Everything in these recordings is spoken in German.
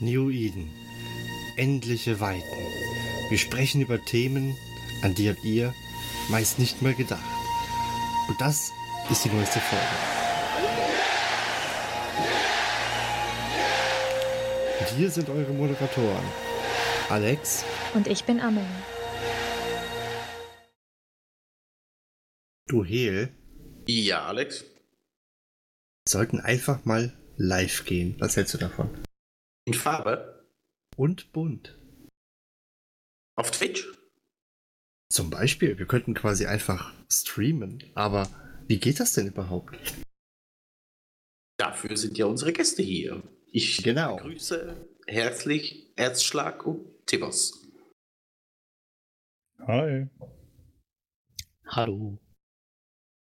New Eden. Endliche Weiten. Wir sprechen über Themen, an die habt ihr meist nicht mal gedacht. Und das ist die neueste Folge. Und hier sind eure Moderatoren. Alex. Und ich bin Amelie. Du Hehl. Ja, Alex. Sollten einfach mal live gehen. Was hältst du davon? In Farbe? Und bunt. Auf Twitch? Zum Beispiel, wir könnten quasi einfach streamen. Aber wie geht das denn überhaupt? Dafür sind ja unsere Gäste hier. Ich genau. begrüße herzlich Erzschlag und Tibbers. Hi. Hallo.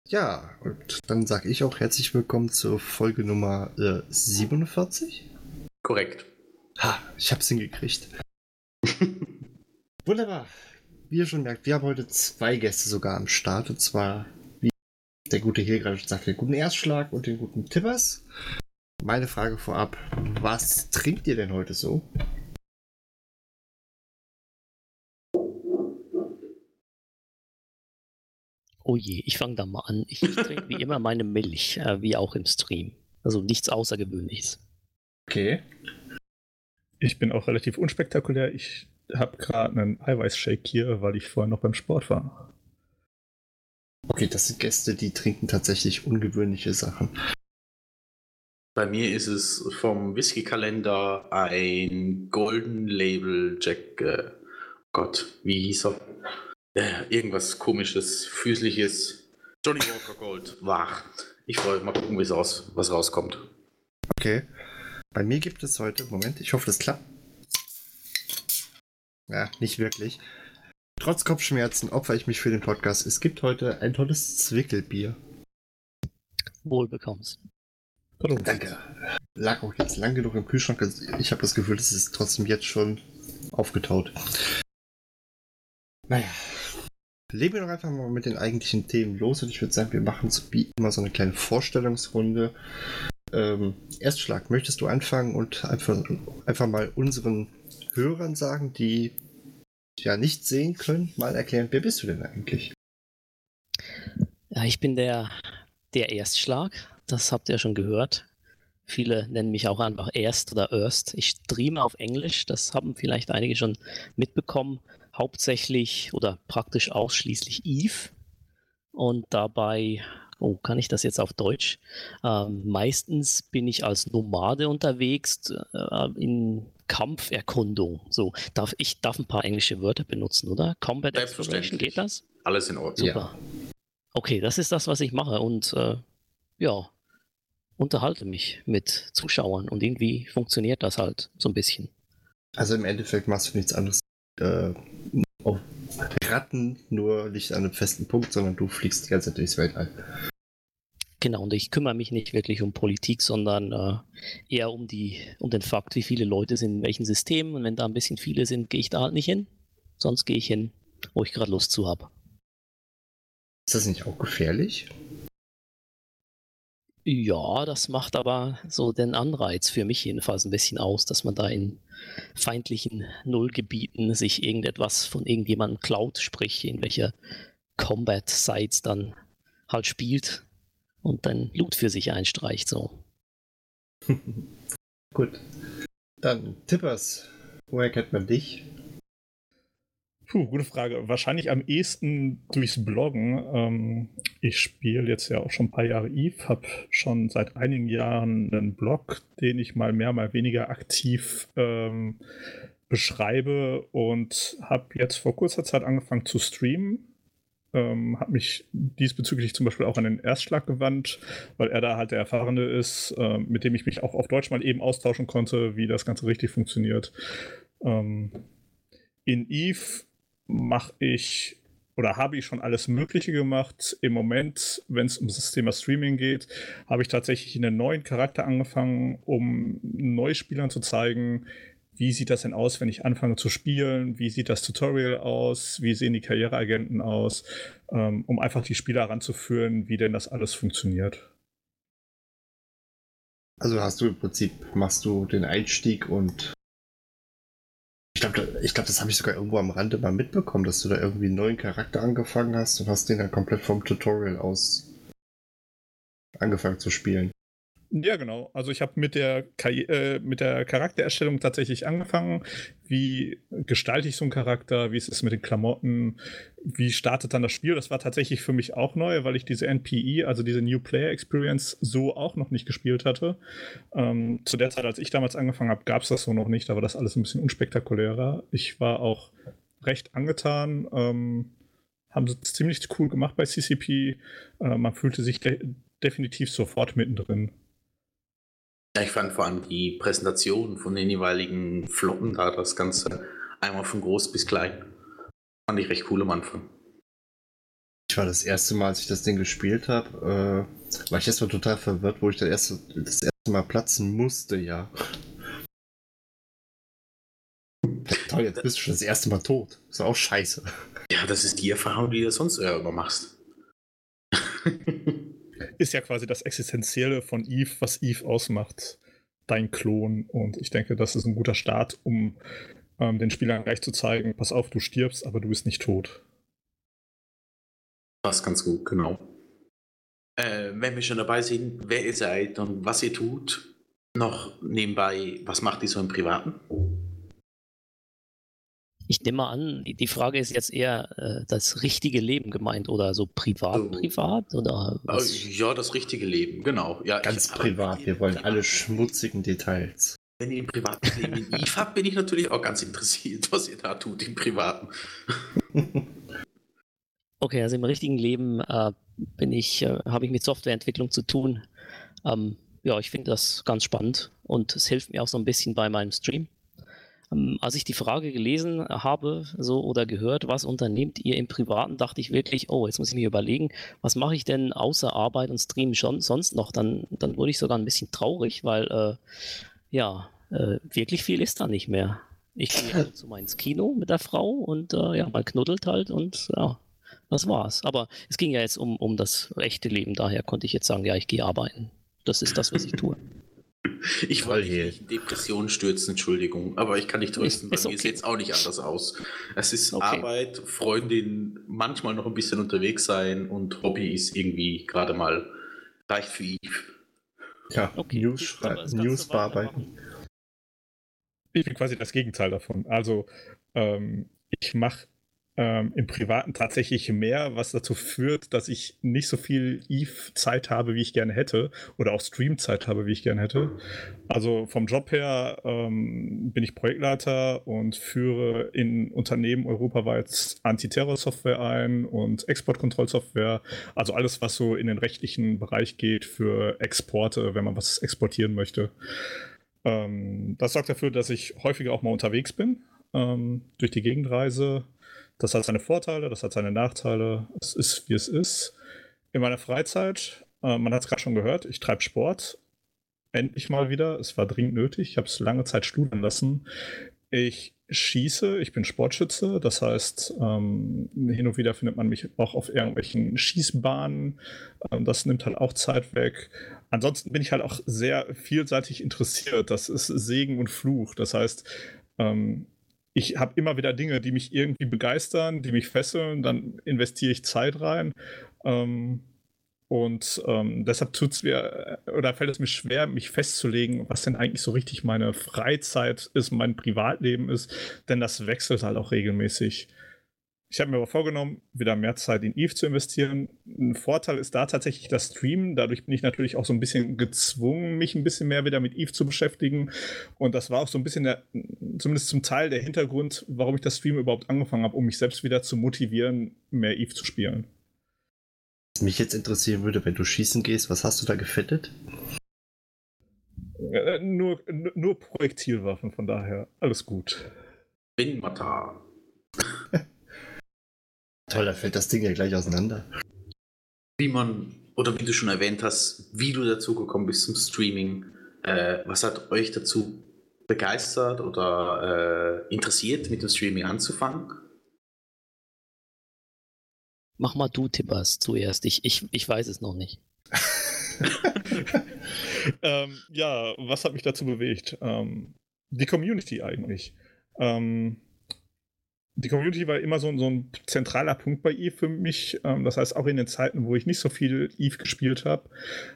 Ja, und dann sage ich auch herzlich willkommen zur Folge Nummer äh, 47. Korrekt. Ha, ich hab's hingekriegt. Wunderbar. Wie ihr schon merkt, wir haben heute zwei Gäste sogar am Start. Und zwar, wie der gute hier gerade sagt, den guten Erstschlag und den guten Tippers. Meine Frage vorab, was trinkt ihr denn heute so? Oh je, ich fange da mal an. Ich, ich trinke wie immer meine Milch, äh, wie auch im Stream. Also nichts Außergewöhnliches. Okay. Ich bin auch relativ unspektakulär. Ich habe gerade einen Eiweißshake hier, weil ich vorher noch beim Sport war. Okay, das sind Gäste, die trinken tatsächlich ungewöhnliche Sachen. Bei mir ist es vom Whisky-Kalender ein Golden Label Jack. Äh, Gott, wie hieß er? Äh, irgendwas komisches, füßliches. Johnny Walker Gold. Wach. Ich freue mich mal gucken, wie es aus, was rauskommt. Okay. Bei mir gibt es heute, Moment, ich hoffe, das klappt. Ja, nicht wirklich. Trotz Kopfschmerzen opfer ich mich für den Podcast. Es gibt heute ein tolles Zwickelbier. Wohl bekommst. Danke. Lag auch jetzt lang genug im Kühlschrank. Ich habe das Gefühl, es ist trotzdem jetzt schon aufgetaut. Naja. Legen wir doch einfach mal mit den eigentlichen Themen los und ich würde sagen, wir machen so wie immer so eine kleine Vorstellungsrunde. Ähm, Erstschlag, möchtest du anfangen und einfach, einfach mal unseren Hörern sagen, die ja nicht sehen können, mal erklären, wer bist du denn eigentlich? Ja, ich bin der, der Erstschlag. Das habt ihr schon gehört. Viele nennen mich auch einfach Erst oder Erst. Ich streame auf Englisch. Das haben vielleicht einige schon mitbekommen. Hauptsächlich oder praktisch ausschließlich Eve. Und dabei oh, kann ich das jetzt auf Deutsch? Ähm, meistens bin ich als Nomade unterwegs äh, in Kampferkundung. So, darf ich darf ein paar englische Wörter benutzen, oder? Combat Exploration, geht das? Alles in Ordnung. Super. Ja. Okay, das ist das, was ich mache und äh, ja, unterhalte mich mit Zuschauern und irgendwie funktioniert das halt so ein bisschen. Also im Endeffekt machst du nichts anderes äh, auf Ratten, nur nicht an einem festen Punkt, sondern du fliegst die ganze Zeit durchs Weltall. Genau, und ich kümmere mich nicht wirklich um Politik, sondern äh, eher um, die, um den Fakt, wie viele Leute sind in welchen Systemen. Und wenn da ein bisschen viele sind, gehe ich da halt nicht hin. Sonst gehe ich hin, wo ich gerade Lust zu habe. Ist das nicht auch gefährlich? Ja, das macht aber so den Anreiz für mich jedenfalls ein bisschen aus, dass man da in feindlichen Nullgebieten sich irgendetwas von irgendjemandem klaut, sprich in welcher Combat-Sites dann halt spielt und dann Loot für sich einstreicht. So. Gut. Dann Tippers. Woher kennt man dich? Puh, gute Frage. Wahrscheinlich am ehesten durchs Bloggen. Ähm, ich spiele jetzt ja auch schon ein paar Jahre Eve, habe schon seit einigen Jahren einen Blog, den ich mal mehr, mal weniger aktiv ähm, beschreibe und habe jetzt vor kurzer Zeit angefangen zu streamen ähm, habe mich diesbezüglich zum Beispiel auch an den Erstschlag gewandt, weil er da halt der Erfahrene ist, äh, mit dem ich mich auch auf Deutsch mal eben austauschen konnte, wie das Ganze richtig funktioniert. Ähm, in Eve mache ich oder habe ich schon alles Mögliche gemacht. Im Moment, wenn es um das Thema Streaming geht, habe ich tatsächlich einen neuen Charakter angefangen, um Neuspielern zu zeigen, wie sieht das denn aus, wenn ich anfange zu spielen? Wie sieht das Tutorial aus? Wie sehen die Karriereagenten aus? Ähm, um einfach die Spieler ranzuführen, wie denn das alles funktioniert. Also hast du im Prinzip, machst du den Einstieg und ich glaube, ich glaub, das habe ich sogar irgendwo am Rande mal mitbekommen, dass du da irgendwie einen neuen Charakter angefangen hast und hast den dann komplett vom Tutorial aus angefangen zu spielen. Ja, genau. Also ich habe mit, der äh, mit der Charaktererstellung tatsächlich angefangen. Wie gestalte ich so einen Charakter? Wie ist es mit den Klamotten? Wie startet dann das Spiel? Das war tatsächlich für mich auch neu, weil ich diese NPE, also diese New Player Experience, so auch noch nicht gespielt hatte. Ähm, zu der Zeit, als ich damals angefangen habe, gab es das so noch nicht. Da war das alles ein bisschen unspektakulärer. Ich war auch recht angetan. Ähm, haben sie ziemlich cool gemacht bei CCP. Äh, man fühlte sich de definitiv sofort mittendrin. Ich fand vor allem die Präsentation von den jeweiligen Flotten da, das Ganze einmal von groß bis klein. Fand ich recht cool am Anfang. Ich war das erste Mal, als ich das Ding gespielt habe, äh, war ich erstmal total verwirrt, wo ich das erste, das erste Mal platzen musste, ja. Toll, jetzt bist du schon das erste Mal tot. Ist auch scheiße. Ja, das ist die Erfahrung, die du sonst immer machst. ist ja quasi das Existenzielle von Eve, was Eve ausmacht. Dein Klon. Und ich denke, das ist ein guter Start, um ähm, den Spielern gleich zu zeigen, pass auf, du stirbst, aber du bist nicht tot. Das ganz gut, genau. Äh, wenn wir schon dabei sind, wer ihr seid und was ihr tut, noch nebenbei, was macht ihr so im Privaten? Ich nehme mal an, die Frage ist jetzt eher äh, das richtige Leben gemeint oder so privat, so. privat oder was? Ja, das richtige Leben, genau. Ja, Ganz ich, privat, wir wollen alle schmutzigen Details. Wenn ihr im privaten Leben in Eve habt, bin ich natürlich auch ganz interessiert, was ihr da tut im privaten. okay, also im richtigen Leben äh, bin ich, äh, habe ich mit Softwareentwicklung zu tun. Ähm, ja, ich finde das ganz spannend und es hilft mir auch so ein bisschen bei meinem Stream. Ähm, als ich die Frage gelesen habe so oder gehört, was unternehmt ihr im Privaten, dachte ich wirklich, oh, jetzt muss ich mir überlegen, was mache ich denn außer Arbeit und Stream schon sonst noch? Dann, dann wurde ich sogar ein bisschen traurig, weil äh, ja, äh, wirklich viel ist da nicht mehr. Ich gehe halt zu mal ins Kino mit der Frau und äh, ja, man knuddelt halt und ja, das war's. Aber es ging ja jetzt um, um das echte Leben, daher konnte ich jetzt sagen, ja, ich gehe arbeiten. Das ist das, was ich tue. Ich wollte nicht in Depressionen stürzen, Entschuldigung, aber ich kann nicht trösten, bei okay. mir sieht es auch nicht anders aus. Es ist okay. Arbeit, Freundin, manchmal noch ein bisschen unterwegs sein und Hobby ist irgendwie gerade mal reicht für Eve. Ja, okay. News, News bearbeiten. Ich bin quasi das Gegenteil davon. Also, ähm, ich mache ähm, im Privaten tatsächlich mehr, was dazu führt, dass ich nicht so viel Eve-Zeit habe, wie ich gerne hätte, oder auch Stream-Zeit habe, wie ich gerne hätte. Also vom Job her ähm, bin ich Projektleiter und führe in Unternehmen europaweit Antiterror-Software ein und Exportkontrollsoftware. Also alles, was so in den rechtlichen Bereich geht für Exporte, wenn man was exportieren möchte. Ähm, das sorgt dafür, dass ich häufiger auch mal unterwegs bin, ähm, durch die Gegendreise das hat seine Vorteile, das hat seine Nachteile. Es ist, wie es ist. In meiner Freizeit, äh, man hat es gerade schon gehört, ich treibe Sport. Endlich mal wieder. Es war dringend nötig. Ich habe es lange Zeit studieren lassen. Ich schieße, ich bin Sportschütze, das heißt, ähm, hin und wieder findet man mich auch auf irgendwelchen Schießbahnen. Ähm, das nimmt halt auch Zeit weg. Ansonsten bin ich halt auch sehr vielseitig interessiert. Das ist Segen und Fluch. Das heißt, ähm, ich habe immer wieder Dinge, die mich irgendwie begeistern, die mich fesseln, dann investiere ich Zeit rein. Ähm, und ähm, deshalb tut's mir äh, oder fällt es mir schwer, mich festzulegen, was denn eigentlich so richtig meine Freizeit ist, mein Privatleben ist, denn das wechselt halt auch regelmäßig. Ich habe mir aber vorgenommen, wieder mehr Zeit in Eve zu investieren. Ein Vorteil ist da tatsächlich das Streamen. Dadurch bin ich natürlich auch so ein bisschen gezwungen, mich ein bisschen mehr wieder mit Eve zu beschäftigen. Und das war auch so ein bisschen der, zumindest zum Teil der Hintergrund, warum ich das Stream überhaupt angefangen habe, um mich selbst wieder zu motivieren, mehr Eve zu spielen. Was mich jetzt interessieren würde, wenn du schießen gehst, was hast du da gefettet? Äh, nur, nur Projektilwaffen, von daher alles gut. Windmatar. Toll, da fällt das Ding ja gleich auseinander. Wie man, oder wie du schon erwähnt hast, wie du dazu gekommen bist zum Streaming, äh, was hat euch dazu begeistert oder äh, interessiert, mit dem Streaming anzufangen? Mach mal du, Tippers, zuerst. Ich, ich, ich weiß es noch nicht. ähm, ja, was hat mich dazu bewegt? Ähm, die Community eigentlich. Ähm, die Community war immer so, so, ein zentraler Punkt bei Eve für mich. Ähm, das heißt, auch in den Zeiten, wo ich nicht so viel Eve gespielt habe,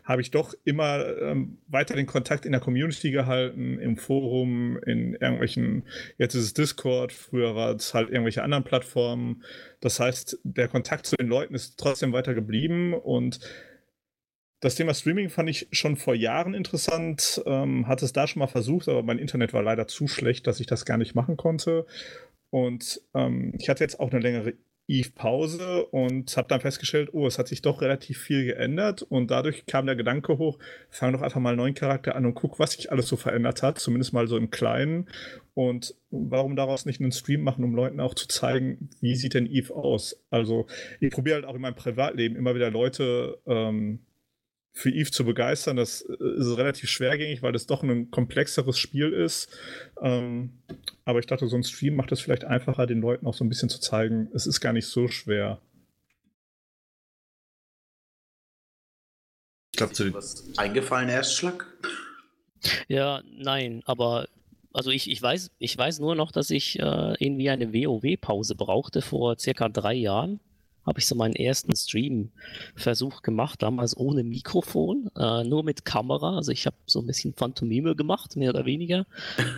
habe ich doch immer ähm, weiter den Kontakt in der Community gehalten, im Forum, in irgendwelchen, jetzt ist es Discord, früher war es halt irgendwelche anderen Plattformen. Das heißt, der Kontakt zu den Leuten ist trotzdem weiter geblieben und das Thema Streaming fand ich schon vor Jahren interessant, ähm, hatte es da schon mal versucht, aber mein Internet war leider zu schlecht, dass ich das gar nicht machen konnte. Und ähm, ich hatte jetzt auch eine längere Eve-Pause und habe dann festgestellt, oh, es hat sich doch relativ viel geändert und dadurch kam der Gedanke hoch, fang doch einfach mal einen neuen Charakter an und guck, was sich alles so verändert hat, zumindest mal so im Kleinen und warum daraus nicht einen Stream machen, um Leuten auch zu zeigen, wie sieht denn Eve aus? Also ich probiere halt auch in meinem Privatleben immer wieder Leute ähm, für Eve zu begeistern. Das äh, ist relativ schwergängig, weil das doch ein komplexeres Spiel ist. Ähm, aber ich dachte, so ein Stream macht es vielleicht einfacher, den Leuten auch so ein bisschen zu zeigen, es ist gar nicht so schwer. Ich glaube, zu was eingefallen Erstschlag? Ja, nein, aber also ich, ich weiß, ich weiß nur noch, dass ich äh, irgendwie eine WoW-Pause brauchte vor circa drei Jahren habe ich so meinen ersten Stream-Versuch gemacht, damals ohne Mikrofon, äh, nur mit Kamera. Also ich habe so ein bisschen Phantomime gemacht, mehr oder weniger.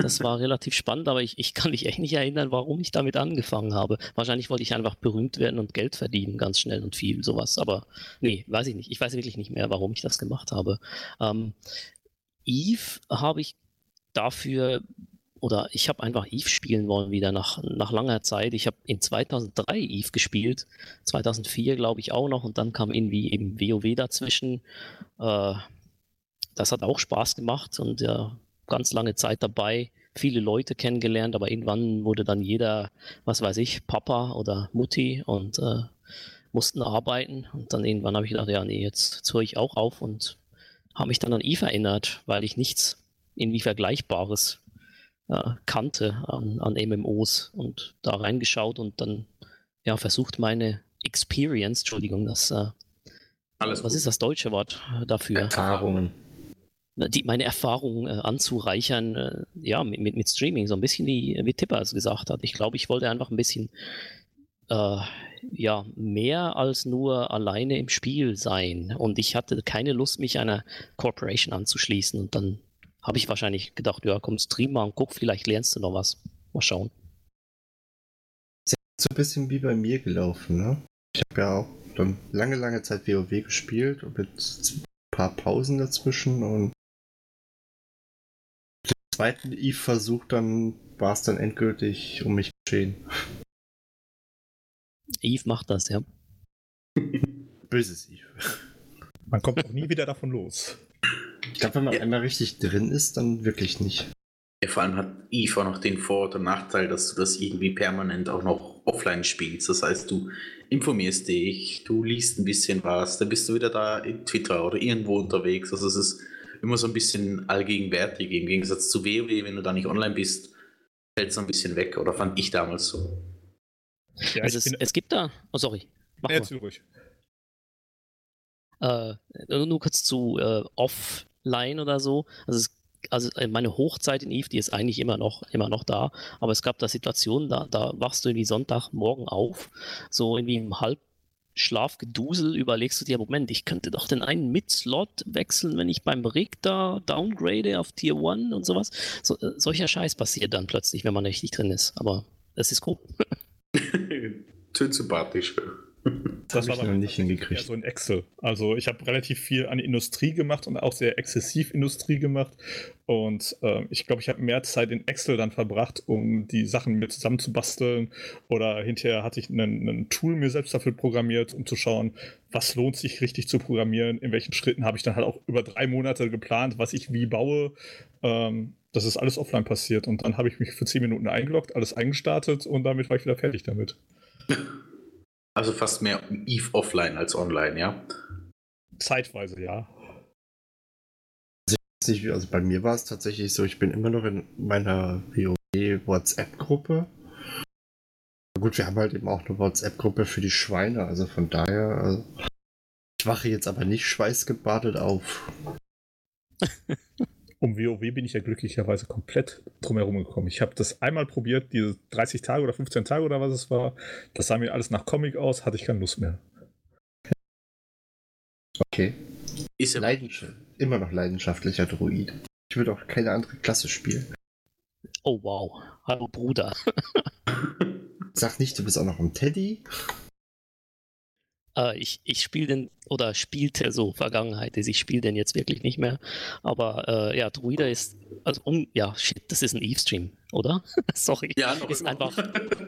Das war relativ spannend, aber ich, ich kann mich echt nicht erinnern, warum ich damit angefangen habe. Wahrscheinlich wollte ich einfach berühmt werden und Geld verdienen, ganz schnell und viel, sowas. Aber nee, weiß ich nicht. Ich weiß wirklich nicht mehr, warum ich das gemacht habe. Ähm, Eve habe ich dafür oder ich habe einfach Eve spielen wollen wieder nach, nach langer Zeit. Ich habe in 2003 Eve gespielt, 2004 glaube ich auch noch und dann kam irgendwie eben WoW dazwischen. Äh, das hat auch Spaß gemacht und ja, ganz lange Zeit dabei, viele Leute kennengelernt, aber irgendwann wurde dann jeder, was weiß ich, Papa oder Mutti und äh, mussten arbeiten und dann irgendwann habe ich gedacht, ja nee, jetzt, jetzt höre ich auch auf und habe mich dann an Eve erinnert, weil ich nichts irgendwie Vergleichbares äh, kannte an, an MMOs und da reingeschaut und dann ja versucht meine Experience, Entschuldigung, das äh, Alles was gut. ist das deutsche Wort dafür? Erfahrungen. Die, meine Erfahrungen äh, anzureichern, äh, ja, mit, mit, mit, Streaming, so ein bisschen wie, wie Tipper es gesagt hat. Ich glaube, ich wollte einfach ein bisschen äh, ja, mehr als nur alleine im Spiel sein. Und ich hatte keine Lust, mich einer Corporation anzuschließen und dann habe ich wahrscheinlich gedacht, ja, komm, stream mal und guck, vielleicht lernst du noch was. Mal schauen. Ist so ein bisschen wie bei mir gelaufen, ne? Ich habe ja auch dann lange, lange Zeit WoW gespielt und mit ein paar Pausen dazwischen und den zweiten Eve-Versuch dann war es dann endgültig um mich geschehen. Eve macht das, ja. Böses Eve. Man kommt auch nie wieder davon los. Ich glaube, wenn man ja. einmal richtig drin ist, dann wirklich nicht. Ja, vor allem hat Eve auch noch den Vor- und Nachteil, dass du das irgendwie permanent auch noch offline spielst. Das heißt, du informierst dich, du liest ein bisschen was, dann bist du wieder da in Twitter oder irgendwo unterwegs. Also es ist immer so ein bisschen allgegenwärtig. Im Gegensatz zu WoW, wenn du da nicht online bist, fällt es ein bisschen weg. Oder fand ich damals so. Ja, also es, es, gibt da. Oh, sorry. Mach ja, mal. ruhig. Äh, nur kurz zu äh, Offline oder so. Also, es, also äh, meine Hochzeit in Eve, die ist eigentlich immer noch, immer noch da. Aber es gab da Situationen, da, da wachst du irgendwie Sonntagmorgen auf, so irgendwie im Halbschlafgedusel überlegst du dir, Moment, ich könnte doch den einen Mid-Slot wechseln, wenn ich beim Rig da downgrade auf Tier 1 und sowas. So, äh, solcher Scheiß passiert dann plötzlich, wenn man richtig drin ist. Aber das ist cool. Tönt sympathisch. Das, das habe ich noch nicht hingekriegt. so in Excel. Also ich habe relativ viel an Industrie gemacht und auch sehr exzessiv Industrie gemacht. Und äh, ich glaube, ich habe mehr Zeit in Excel dann verbracht, um die Sachen mir zusammenzubasteln. Oder hinterher hatte ich ein Tool mir selbst dafür programmiert, um zu schauen, was lohnt sich richtig zu programmieren, in welchen Schritten habe ich dann halt auch über drei Monate geplant, was ich wie baue. Ähm, das ist alles offline passiert. Und dann habe ich mich für zehn Minuten eingeloggt, alles eingestartet und damit war ich wieder fertig damit. Also fast mehr Eve offline als online, ja? Zeitweise, ja. Also, ich weiß nicht, also bei mir war es tatsächlich so, ich bin immer noch in meiner WoW-WhatsApp-Gruppe. Gut, wir haben halt eben auch eine WhatsApp-Gruppe für die Schweine, also von daher, also Ich wache jetzt aber nicht schweißgebadet auf. um WoW bin ich ja glücklicherweise komplett drumherum gekommen. Ich habe das einmal probiert, diese 30 Tage oder 15 Tage oder was es war. Das sah mir alles nach Comic aus, hatte ich keine Lust mehr. Okay. Ist Leidenschaft, immer noch leidenschaftlicher Druid. Ich würde auch keine andere Klasse spielen. Oh wow. Hallo Bruder. Sag nicht, du bist auch noch ein Teddy. Äh, ich ich spiele den, oder spielte so, Vergangenheit ist, ich spiele den jetzt wirklich nicht mehr. Aber äh, ja, Druida ist, also um, ja, shit, das ist ein Eve-Stream, oder? Sorry. Ja, noch ist einfach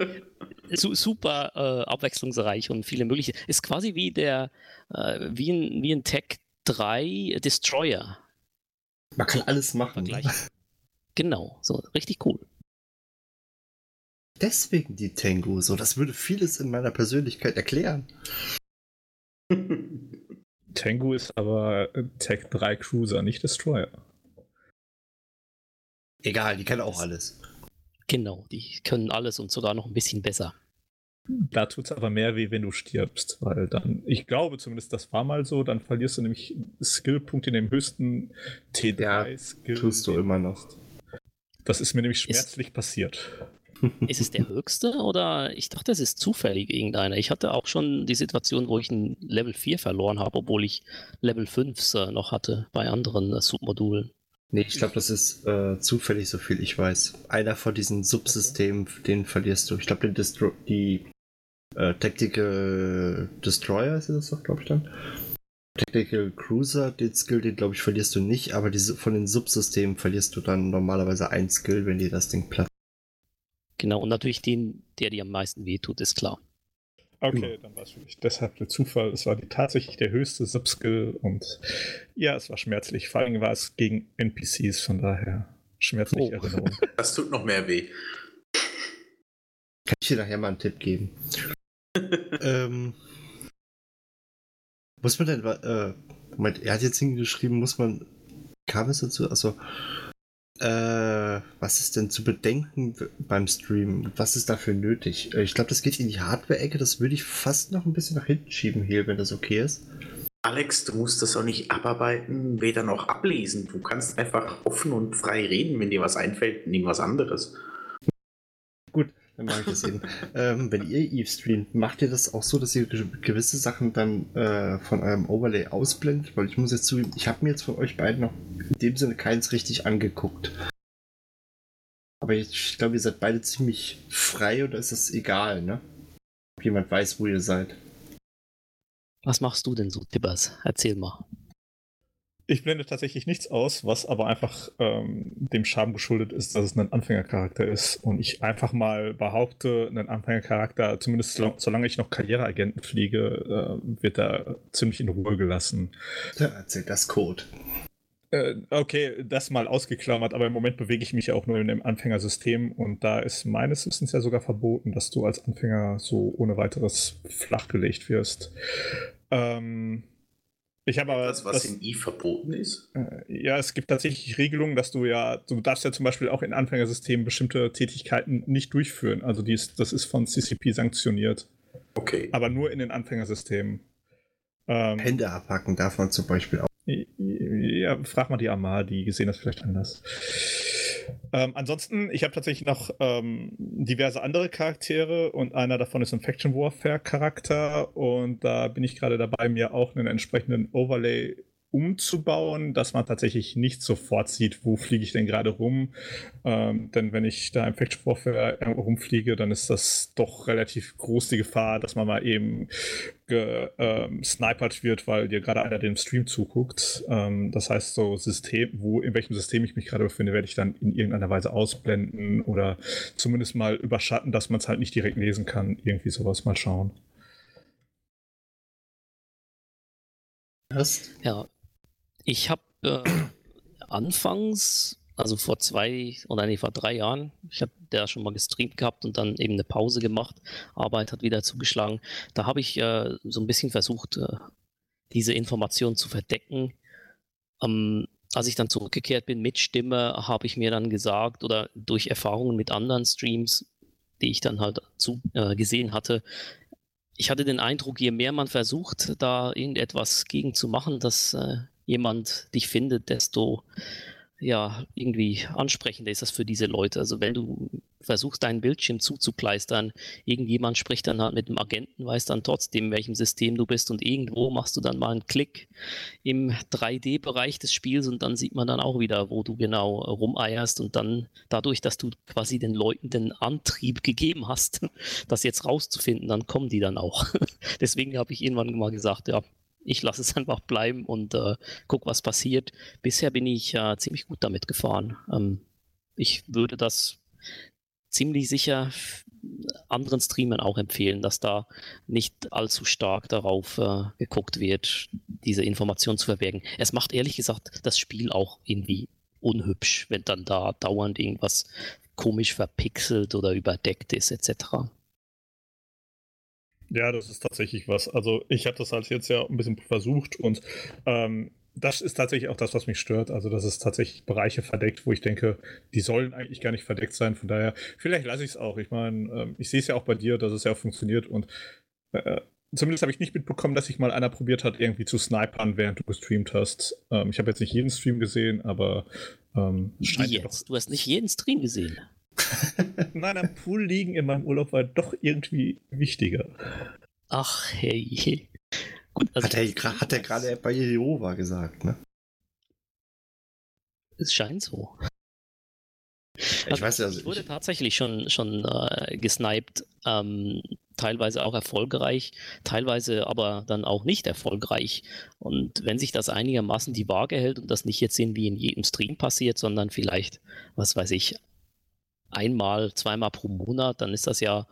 su super äh, abwechslungsreich und viele mögliche. Ist quasi wie der, äh, wie ein, wie ein Tech 3 Destroyer. Man kann alles machen. Ne? Genau, so richtig cool. Deswegen die Tengu, so das würde vieles in meiner Persönlichkeit erklären. Tengu ist aber Tech 3 Cruiser, nicht Destroyer. Egal, die können auch alles. Genau, die können alles und sogar noch ein bisschen besser. Da tut es aber mehr weh, wenn du stirbst, weil dann, ich glaube zumindest, das war mal so, dann verlierst du nämlich Skillpunkte in dem höchsten T3-Skill. Ja, tust du immer noch. Das ist mir nämlich schmerzlich ist, passiert. Ist es der höchste oder ich dachte, es ist zufällig irgendeiner. Ich hatte auch schon die Situation, wo ich ein Level 4 verloren habe, obwohl ich Level 5 äh, noch hatte bei anderen äh, Submodulen. Nee, ich glaube, das ist äh, zufällig, so viel ich weiß. Einer von diesen Subsystemen, den verlierst du. Ich glaube, die äh, Tactical Destroyer ist das doch, glaube ich dann. Tactical Cruiser, den Skill, den glaube ich verlierst du nicht, aber diese, von den Subsystemen verlierst du dann normalerweise ein Skill, wenn dir das Ding platt. Genau, und natürlich den, der dir am meisten wehtut, ist klar. Okay, ja. dann war es wirklich deshalb der Zufall. Es war die, tatsächlich der höchste Subskill und ja, es war schmerzlich. Vor allem war es gegen NPCs, von daher schmerzliche oh. Erinnerung. Das tut noch mehr weh. Kann ich dir nachher mal einen Tipp geben? ähm, muss man denn, äh, Moment, er hat jetzt hingeschrieben, muss man, kam es dazu? Also, äh, was ist denn zu bedenken beim Stream? Was ist dafür nötig? Äh, ich glaube, das geht in die Hardware-Ecke. Das würde ich fast noch ein bisschen nach hinten schieben, hier, wenn das okay ist. Alex, du musst das auch nicht abarbeiten, weder noch ablesen. Du kannst einfach offen und frei reden, wenn dir was einfällt, nimm was anderes. Dann mache ich das eben. ähm, wenn ihr Eve streamt, macht ihr das auch so, dass ihr gewisse Sachen dann äh, von eurem Overlay ausblendet? Weil ich muss jetzt zugeben, ich habe mir jetzt von euch beiden noch in dem Sinne keins richtig angeguckt. Aber ich glaube, ihr seid beide ziemlich frei oder ist das egal, ne? Ob jemand weiß, wo ihr seid. Was machst du denn so, Tibbers? Erzähl mal. Ich blende tatsächlich nichts aus, was aber einfach ähm, dem Charme geschuldet ist, dass es ein Anfängercharakter ist. Und ich einfach mal behaupte, ein Anfängercharakter, zumindest so, solange ich noch Karriereagenten fliege, äh, wird er ziemlich in Ruhe gelassen. Ja, erzählt das Code. Äh, okay, das mal ausgeklammert, aber im Moment bewege ich mich ja auch nur in dem Anfängersystem und da ist meines Wissens ja sogar verboten, dass du als Anfänger so ohne weiteres flachgelegt wirst. Ähm, ich habe aber. Das, was das, in I verboten ist? Äh, ja, es gibt tatsächlich Regelungen, dass du ja, du darfst ja zum Beispiel auch in Anfängersystemen bestimmte Tätigkeiten nicht durchführen. Also dies, das ist von CCP sanktioniert. Okay. Aber nur in den Anfängersystemen. Ähm, Hände abhacken darf man zum Beispiel auch. Ja, frag mal die Amar, die sehen das vielleicht anders. Ähm, ansonsten, ich habe tatsächlich noch ähm, diverse andere Charaktere und einer davon ist ein Faction Warfare Charakter und da bin ich gerade dabei, mir auch einen entsprechenden Overlay umzubauen, dass man tatsächlich nicht sofort sieht, wo fliege ich denn gerade rum. Ähm, denn wenn ich da im Faction Warfare rumfliege, dann ist das doch relativ groß die Gefahr, dass man mal eben gesnipert ähm, wird, weil dir gerade einer dem Stream zuguckt. Ähm, das heißt, so System, wo, in welchem System ich mich gerade befinde, werde ich dann in irgendeiner Weise ausblenden oder zumindest mal überschatten, dass man es halt nicht direkt lesen kann. Irgendwie sowas mal schauen. Was? Ja, ich habe äh, anfangs, also vor zwei oder nee, vor drei Jahren, ich habe da schon mal gestreamt gehabt und dann eben eine Pause gemacht. Arbeit hat wieder zugeschlagen. Da habe ich äh, so ein bisschen versucht, äh, diese Information zu verdecken. Ähm, als ich dann zurückgekehrt bin mit Stimme, habe ich mir dann gesagt oder durch Erfahrungen mit anderen Streams, die ich dann halt zu, äh, gesehen hatte, ich hatte den Eindruck, je mehr man versucht, da irgendetwas gegen zu machen, dass äh, jemand dich findet, desto ja, irgendwie ansprechender ist das für diese Leute. Also wenn du versuchst, deinen Bildschirm zuzukleistern, irgendjemand spricht dann halt mit dem Agenten, weiß dann trotzdem, in welchem System du bist und irgendwo machst du dann mal einen Klick im 3D-Bereich des Spiels und dann sieht man dann auch wieder, wo du genau rumeierst und dann dadurch, dass du quasi den Leuten den Antrieb gegeben hast, das jetzt rauszufinden, dann kommen die dann auch. Deswegen habe ich irgendwann mal gesagt, ja, ich lasse es einfach bleiben und äh, guck, was passiert. Bisher bin ich äh, ziemlich gut damit gefahren. Ähm, ich würde das ziemlich sicher anderen Streamern auch empfehlen, dass da nicht allzu stark darauf äh, geguckt wird, diese Information zu verbergen. Es macht ehrlich gesagt das Spiel auch irgendwie unhübsch, wenn dann da dauernd irgendwas komisch verpixelt oder überdeckt ist, etc. Ja, das ist tatsächlich was. Also ich habe das halt jetzt ja ein bisschen versucht und ähm, das ist tatsächlich auch das, was mich stört. Also, dass es tatsächlich Bereiche verdeckt, wo ich denke, die sollen eigentlich gar nicht verdeckt sein. Von daher, vielleicht lasse ich es auch. Ich meine, ähm, ich sehe es ja auch bei dir, dass es ja auch funktioniert und äh, zumindest habe ich nicht mitbekommen, dass sich mal einer probiert hat, irgendwie zu snipern, während du gestreamt hast. Ähm, ich habe jetzt nicht jeden Stream gesehen, aber ähm, Wie jetzt? Doch... Du hast nicht jeden Stream gesehen. Nein, am Pool liegen in meinem Urlaub war doch irgendwie wichtiger. Ach hey. Gut, also hat, er, hat er gerade bei Jehova gesagt, ne? Es scheint so. Ich also, weiß ja, also ich wurde ich... tatsächlich schon, schon äh, gesniped, ähm, teilweise auch erfolgreich, teilweise aber dann auch nicht erfolgreich. Und wenn sich das einigermaßen die Waage hält und das nicht jetzt irgendwie in jedem Stream passiert, sondern vielleicht, was weiß ich, einmal, zweimal pro Monat, dann ist das ja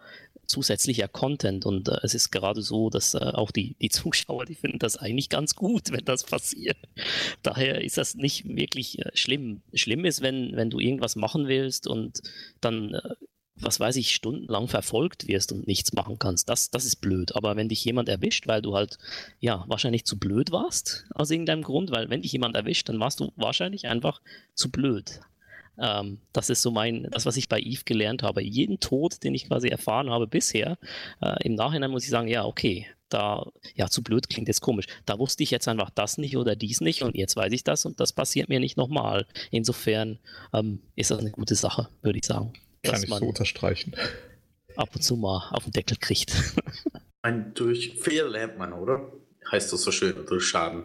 zusätzlicher Content und äh, es ist gerade so, dass äh, auch die, die Zuschauer, die finden das eigentlich ganz gut, wenn das passiert. Daher ist das nicht wirklich äh, schlimm. Schlimm ist, wenn, wenn du irgendwas machen willst und dann, äh, was weiß ich, stundenlang verfolgt wirst und nichts machen kannst. Das, das ist blöd. Aber wenn dich jemand erwischt, weil du halt, ja, wahrscheinlich zu blöd warst, aus irgendeinem Grund, weil wenn dich jemand erwischt, dann warst du wahrscheinlich einfach zu blöd. Ähm, das ist so mein, das, was ich bei Eve gelernt habe. Jeden Tod, den ich quasi erfahren habe bisher, äh, im Nachhinein muss ich sagen, ja, okay, da, ja, zu blöd klingt jetzt komisch. Da wusste ich jetzt einfach das nicht oder dies nicht und jetzt weiß ich das und das passiert mir nicht nochmal. Insofern ähm, ist das eine gute Sache, würde ich sagen. Kann ich so unterstreichen. Ab und zu mal auf den Deckel kriegt. Ein durch Fehler lernt man, oder? Heißt das so schön, durch Schaden.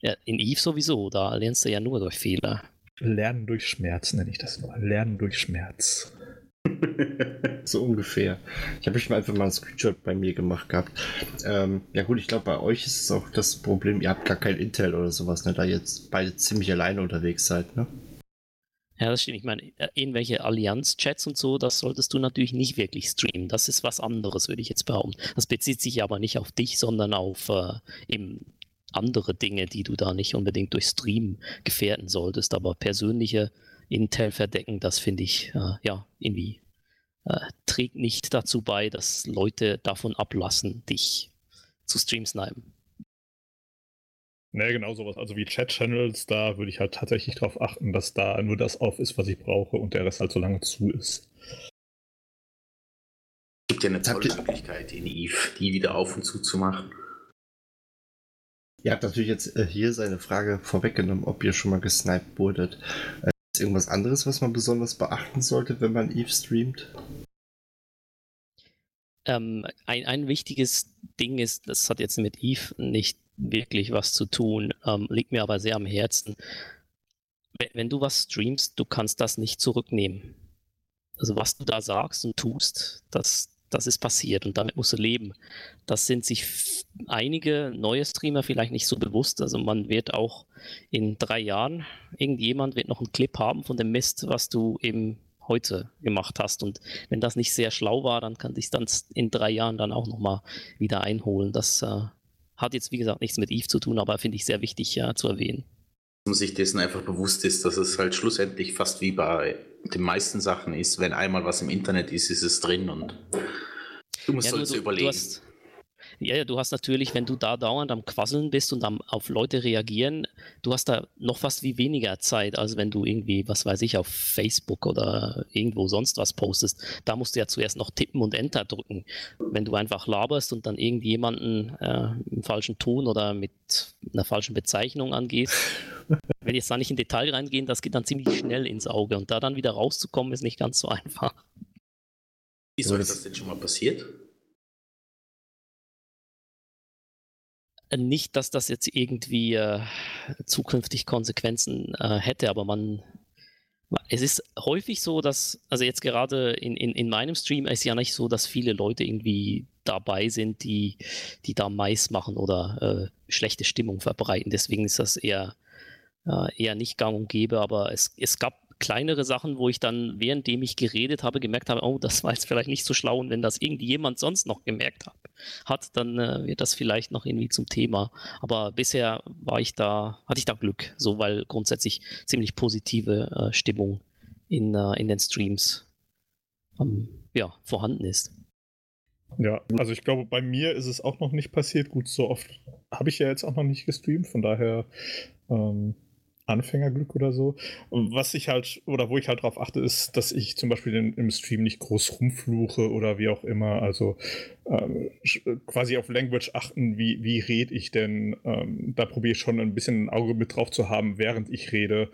Ja, in Eve sowieso, da lernst du ja nur durch Fehler. Lernen durch Schmerz nenne ich das nur. Lernen durch Schmerz. so ungefähr. Ich habe schon einfach mal ein Screenshot bei mir gemacht gehabt. Ähm, ja gut, ich glaube, bei euch ist es auch das Problem, ihr habt gar kein Intel oder sowas, ne? da jetzt beide ziemlich alleine unterwegs seid, ne? Ja, das stimmt. Ich meine, äh, irgendwelche Allianz-Chats und so, das solltest du natürlich nicht wirklich streamen. Das ist was anderes, würde ich jetzt behaupten. Das bezieht sich aber nicht auf dich, sondern auf äh, eben andere Dinge, die du da nicht unbedingt durch Stream gefährden solltest. Aber persönliche Intel verdecken, das finde ich äh, ja irgendwie äh, trägt nicht dazu bei, dass Leute davon ablassen, dich zu Stream snipen. Nee, genau sowas. Also wie Chat-Channels, da würde ich halt tatsächlich darauf achten, dass da nur das auf ist, was ich brauche und der Rest halt so lange zu ist. Es gibt ja eine tolle Möglichkeit in Eve, die wieder auf und zu zu machen. Ihr habt natürlich jetzt äh, hier seine Frage vorweggenommen, ob ihr schon mal gesniped wurdet. Äh, ist irgendwas anderes, was man besonders beachten sollte, wenn man Eve streamt? Ähm, ein, ein wichtiges Ding ist, das hat jetzt mit Eve nicht wirklich was zu tun, ähm, liegt mir aber sehr am Herzen. Wenn, wenn du was streamst, du kannst das nicht zurücknehmen. Also was du da sagst und tust, das, das ist passiert und damit musst du leben. Das sind sich einige neue Streamer vielleicht nicht so bewusst. Also man wird auch in drei Jahren, irgendjemand wird noch einen Clip haben von dem Mist, was du eben heute gemacht hast. Und wenn das nicht sehr schlau war, dann kann dich dann in drei Jahren dann auch nochmal wieder einholen. Das äh, hat jetzt, wie gesagt, nichts mit Eve zu tun, aber finde ich sehr wichtig ja, zu erwähnen. Dass man sich dessen einfach bewusst ist, dass es halt schlussendlich fast wie bei den meisten Sachen ist, wenn einmal was im Internet ist, ist es drin und Du musst ja, du, überlegen. Du hast, Ja, ja, du hast natürlich, wenn du da dauernd am Quasseln bist und am, auf Leute reagieren, du hast da noch fast wie weniger Zeit, als wenn du irgendwie, was weiß ich, auf Facebook oder irgendwo sonst was postest. Da musst du ja zuerst noch tippen und Enter drücken. Wenn du einfach laberst und dann irgendjemanden äh, im falschen Ton oder mit einer falschen Bezeichnung angehst, will jetzt da nicht in Detail reingehen, das geht dann ziemlich schnell ins Auge und da dann wieder rauszukommen, ist nicht ganz so einfach. Ist euch das denn schon mal passiert? Nicht, dass das jetzt irgendwie äh, zukünftig Konsequenzen äh, hätte, aber man. Es ist häufig so, dass, also jetzt gerade in, in, in meinem Stream ist ja nicht so, dass viele Leute irgendwie dabei sind, die, die da Mais machen oder äh, schlechte Stimmung verbreiten. Deswegen ist das eher, äh, eher nicht gang und gäbe, aber es, es gab kleinere Sachen, wo ich dann, währenddem ich geredet habe, gemerkt habe, oh, das war jetzt vielleicht nicht so schlau und wenn das irgendjemand sonst noch gemerkt hat, hat dann äh, wird das vielleicht noch irgendwie zum Thema. Aber bisher war ich da, hatte ich da Glück, so weil grundsätzlich ziemlich positive äh, Stimmung in, äh, in den Streams ähm, ja, vorhanden ist. Ja, also ich glaube, bei mir ist es auch noch nicht passiert. Gut, so oft habe ich ja jetzt auch noch nicht gestreamt, von daher ähm, Anfängerglück oder so. Was ich halt, oder wo ich halt drauf achte, ist, dass ich zum Beispiel in, im Stream nicht groß rumfluche oder wie auch immer. Also ähm, quasi auf Language achten, wie, wie rede ich denn. Ähm, da probiere ich schon ein bisschen ein Auge mit drauf zu haben, während ich rede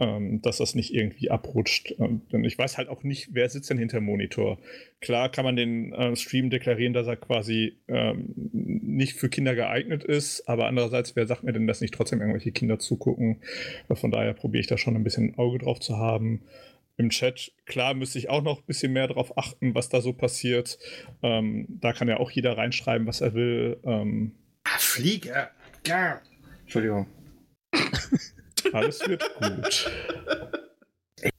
ähm, dass das nicht irgendwie abrutscht. Ähm, denn ich weiß halt auch nicht, wer sitzt denn hinter dem Monitor. Klar kann man den äh, Stream deklarieren, dass er quasi ähm, nicht für Kinder geeignet ist, aber andererseits, wer sagt mir denn, dass nicht trotzdem irgendwelche Kinder zugucken? Äh, von daher probiere ich da schon ein bisschen ein Auge drauf zu haben. Im Chat, klar, müsste ich auch noch ein bisschen mehr darauf achten, was da so passiert. Ähm, da kann ja auch jeder reinschreiben, was er will. Ähm, ah, Fliege! Ja. Entschuldigung. Alles wird gut.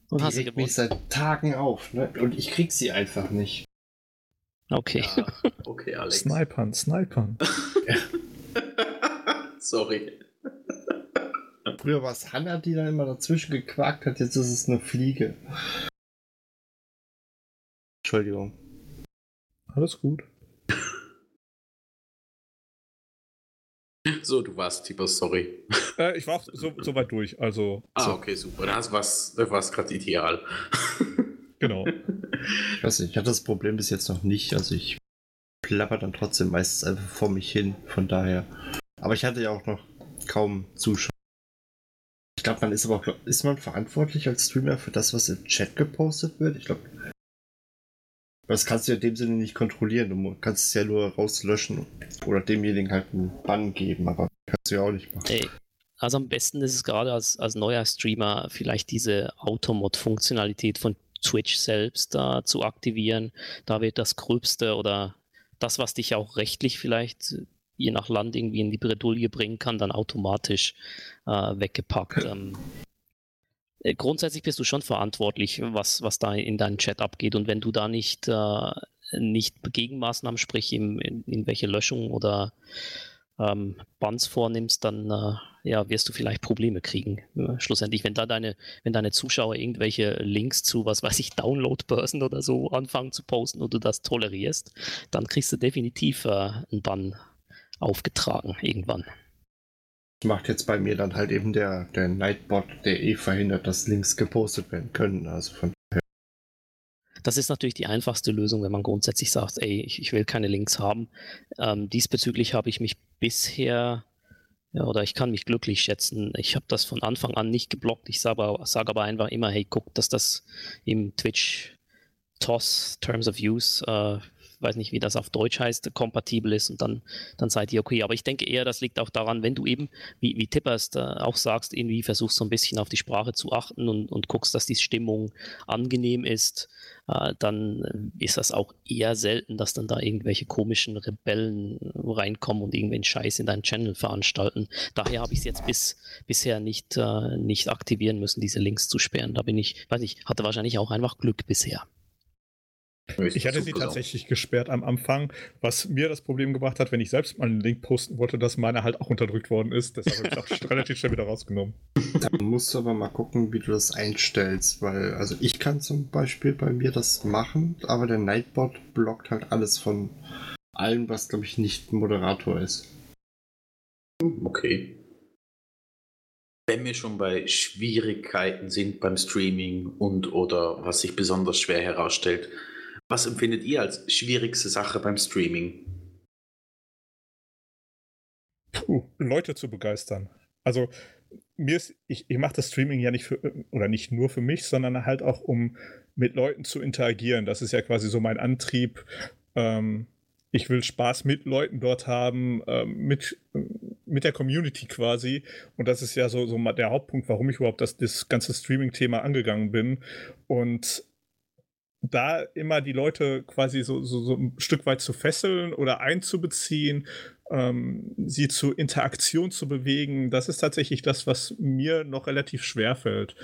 Und hast du mich seit Tagen auf, ne? Und ich krieg sie einfach nicht. Okay. Ja, okay, Alex. Snipern, snipern. Sorry. Früher war es Hanna, die da immer dazwischen gequakt hat, jetzt ist es eine Fliege. Entschuldigung. Alles gut. So, du warst Tipper, sorry. Äh, ich war auch so, so, weit durch, also. Ah, so. okay, super. Das war es gerade ideal. genau. Ich weiß nicht, ich hatte das Problem bis jetzt noch nicht. Also ich plapper dann trotzdem meistens einfach vor mich hin, von daher. Aber ich hatte ja auch noch kaum Zuschauer. Ich glaube, man ist aber auch, ist man verantwortlich als Streamer für das, was im Chat gepostet wird? Ich glaube, das kannst du ja in dem Sinne nicht kontrollieren. Du kannst es ja nur rauslöschen oder demjenigen halt einen Bann geben, aber kannst du ja auch nicht machen. Hey. Also am besten ist es gerade als, als neuer Streamer vielleicht diese Automod-Funktionalität von Twitch selbst da zu aktivieren. Da wird das Gröbste oder das, was dich auch rechtlich vielleicht je nach Land irgendwie in die Bredouille bringen kann, dann automatisch äh, weggepackt. Ähm, äh, grundsätzlich bist du schon verantwortlich, was, was da in deinem Chat abgeht. Und wenn du da nicht, äh, nicht Gegenmaßnahmen, sprich in, in, welche Löschung oder ähm, Bans vornimmst, dann äh, ja, wirst du vielleicht Probleme kriegen. Ja, schlussendlich, wenn da deine, wenn deine Zuschauer irgendwelche Links zu, was weiß ich, Download-Börsen oder so anfangen zu posten und du das tolerierst, dann kriegst du definitiv äh, einen Bann aufgetragen irgendwann macht jetzt bei mir dann halt eben der, der Nightbot, der eh verhindert, dass Links gepostet werden können. Also von das ist natürlich die einfachste Lösung, wenn man grundsätzlich sagt, ey, ich, ich will keine Links haben. Ähm, diesbezüglich habe ich mich bisher, ja, oder ich kann mich glücklich schätzen. Ich habe das von Anfang an nicht geblockt. Ich sage aber, sag aber einfach immer, hey, guck, dass das im Twitch TOS, Terms of Use, äh, weiß nicht, wie das auf Deutsch heißt, kompatibel ist und dann, dann seid ihr okay. Aber ich denke eher, das liegt auch daran, wenn du eben, wie, wie Tippers äh, auch sagst, irgendwie versuchst so ein bisschen auf die Sprache zu achten und, und guckst, dass die Stimmung angenehm ist, äh, dann ist das auch eher selten, dass dann da irgendwelche komischen Rebellen reinkommen und irgendwelchen Scheiß in deinen Channel veranstalten. Daher habe ich es jetzt bis, bisher nicht, äh, nicht aktivieren müssen, diese Links zu sperren. Da bin ich, weiß ich, hatte wahrscheinlich auch einfach Glück bisher. Ich hatte sie tatsächlich gesperrt am Anfang, was mir das Problem gebracht hat, wenn ich selbst mal einen Link posten wollte, dass meiner halt auch unterdrückt worden ist. Deshalb habe ich auch relativ schnell wieder rausgenommen. Da musst du aber mal gucken, wie du das einstellst, weil, also ich kann zum Beispiel bei mir das machen, aber der Nightbot blockt halt alles von allem, was, glaube ich, nicht Moderator ist. Okay. Wenn wir schon bei Schwierigkeiten sind beim Streaming und oder was sich besonders schwer herausstellt, was empfindet ihr als schwierigste Sache beim Streaming? Puh, Leute zu begeistern. Also mir ist, ich, ich mache das Streaming ja nicht für oder nicht nur für mich, sondern halt auch um mit Leuten zu interagieren. Das ist ja quasi so mein Antrieb. Ähm, ich will Spaß mit Leuten dort haben, ähm, mit, mit der Community quasi. Und das ist ja so, so der Hauptpunkt, warum ich überhaupt das, das ganze Streaming-Thema angegangen bin. Und da immer die Leute quasi so, so, so ein Stück weit zu fesseln oder einzubeziehen, ähm, sie zu Interaktion zu bewegen, das ist tatsächlich das, was mir noch relativ schwer fällt.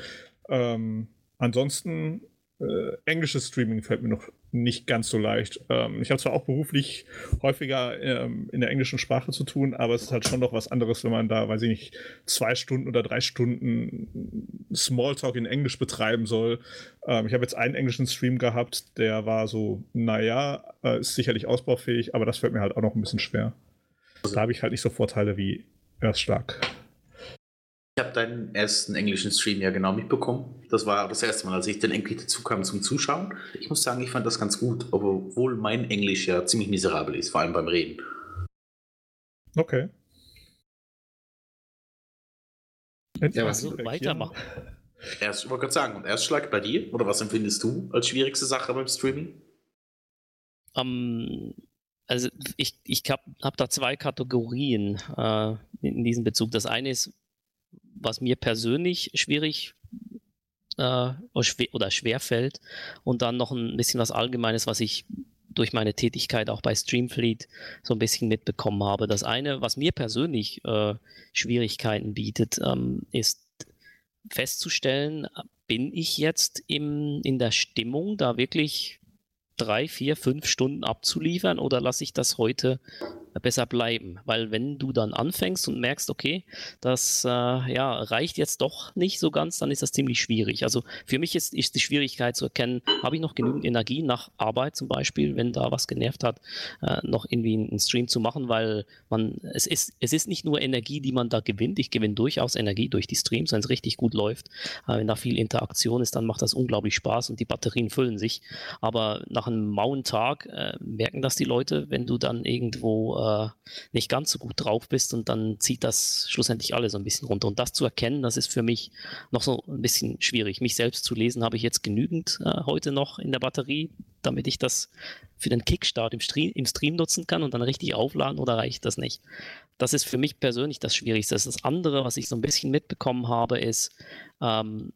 Ähm, ansonsten äh, englisches Streaming fällt mir noch nicht ganz so leicht. Ähm, ich habe zwar auch beruflich häufiger ähm, in der englischen Sprache zu tun, aber es ist halt schon noch was anderes, wenn man da, weiß ich nicht, zwei Stunden oder drei Stunden Smalltalk in Englisch betreiben soll. Ähm, ich habe jetzt einen englischen Stream gehabt, der war so, naja, äh, ist sicherlich ausbaufähig, aber das fällt mir halt auch noch ein bisschen schwer. Da habe ich halt nicht so Vorteile wie Erstschlag. Deinen ersten englischen Stream ja genau mitbekommen. Das war das erste Mal, als ich dann endlich dazu kam zum Zuschauen. Ich muss sagen, ich fand das ganz gut, obwohl mein Englisch ja ziemlich miserabel ist, vor allem beim Reden. Okay. Ja, was- Also weitermachen. Erst, ich wollte gerade sagen, und Erstschlag bei dir? Oder was empfindest du als schwierigste Sache beim Streaming? Ähm, also ich, ich habe hab da zwei Kategorien äh, in diesem Bezug. Das eine ist, was mir persönlich schwierig äh, oder schwer, fällt und dann noch ein bisschen was Allgemeines, was ich durch meine Tätigkeit auch bei Streamfleet so ein bisschen mitbekommen habe. Das eine, was mir persönlich äh, Schwierigkeiten bietet, ähm, ist festzustellen, bin ich jetzt im, in der Stimmung, da wirklich drei, vier, fünf Stunden abzuliefern oder lasse ich das heute besser bleiben? Weil wenn du dann anfängst und merkst, okay, das äh, ja, reicht jetzt doch nicht so ganz, dann ist das ziemlich schwierig. Also für mich ist, ist die Schwierigkeit zu erkennen, habe ich noch genügend Energie nach Arbeit zum Beispiel, wenn da was genervt hat, äh, noch irgendwie einen Stream zu machen, weil man, es ist, es ist nicht nur Energie, die man da gewinnt. Ich gewinne durchaus Energie durch die Streams, wenn es richtig gut läuft. Äh, wenn da viel Interaktion ist, dann macht das unglaublich Spaß und die Batterien füllen sich. Aber nach einem mauen Tag äh, merken das die Leute, wenn du dann irgendwo äh, nicht ganz so gut drauf bist und dann zieht das schlussendlich alle so ein bisschen runter. Und das zu erkennen, das ist für mich noch so ein bisschen schwierig. Mich selbst zu lesen habe ich jetzt genügend äh, heute noch in der Batterie, damit ich das für den Kickstart im Stream, im Stream nutzen kann und dann richtig aufladen oder reicht das nicht? Das ist für mich persönlich das Schwierigste. Das andere, was ich so ein bisschen mitbekommen habe, ist, ähm,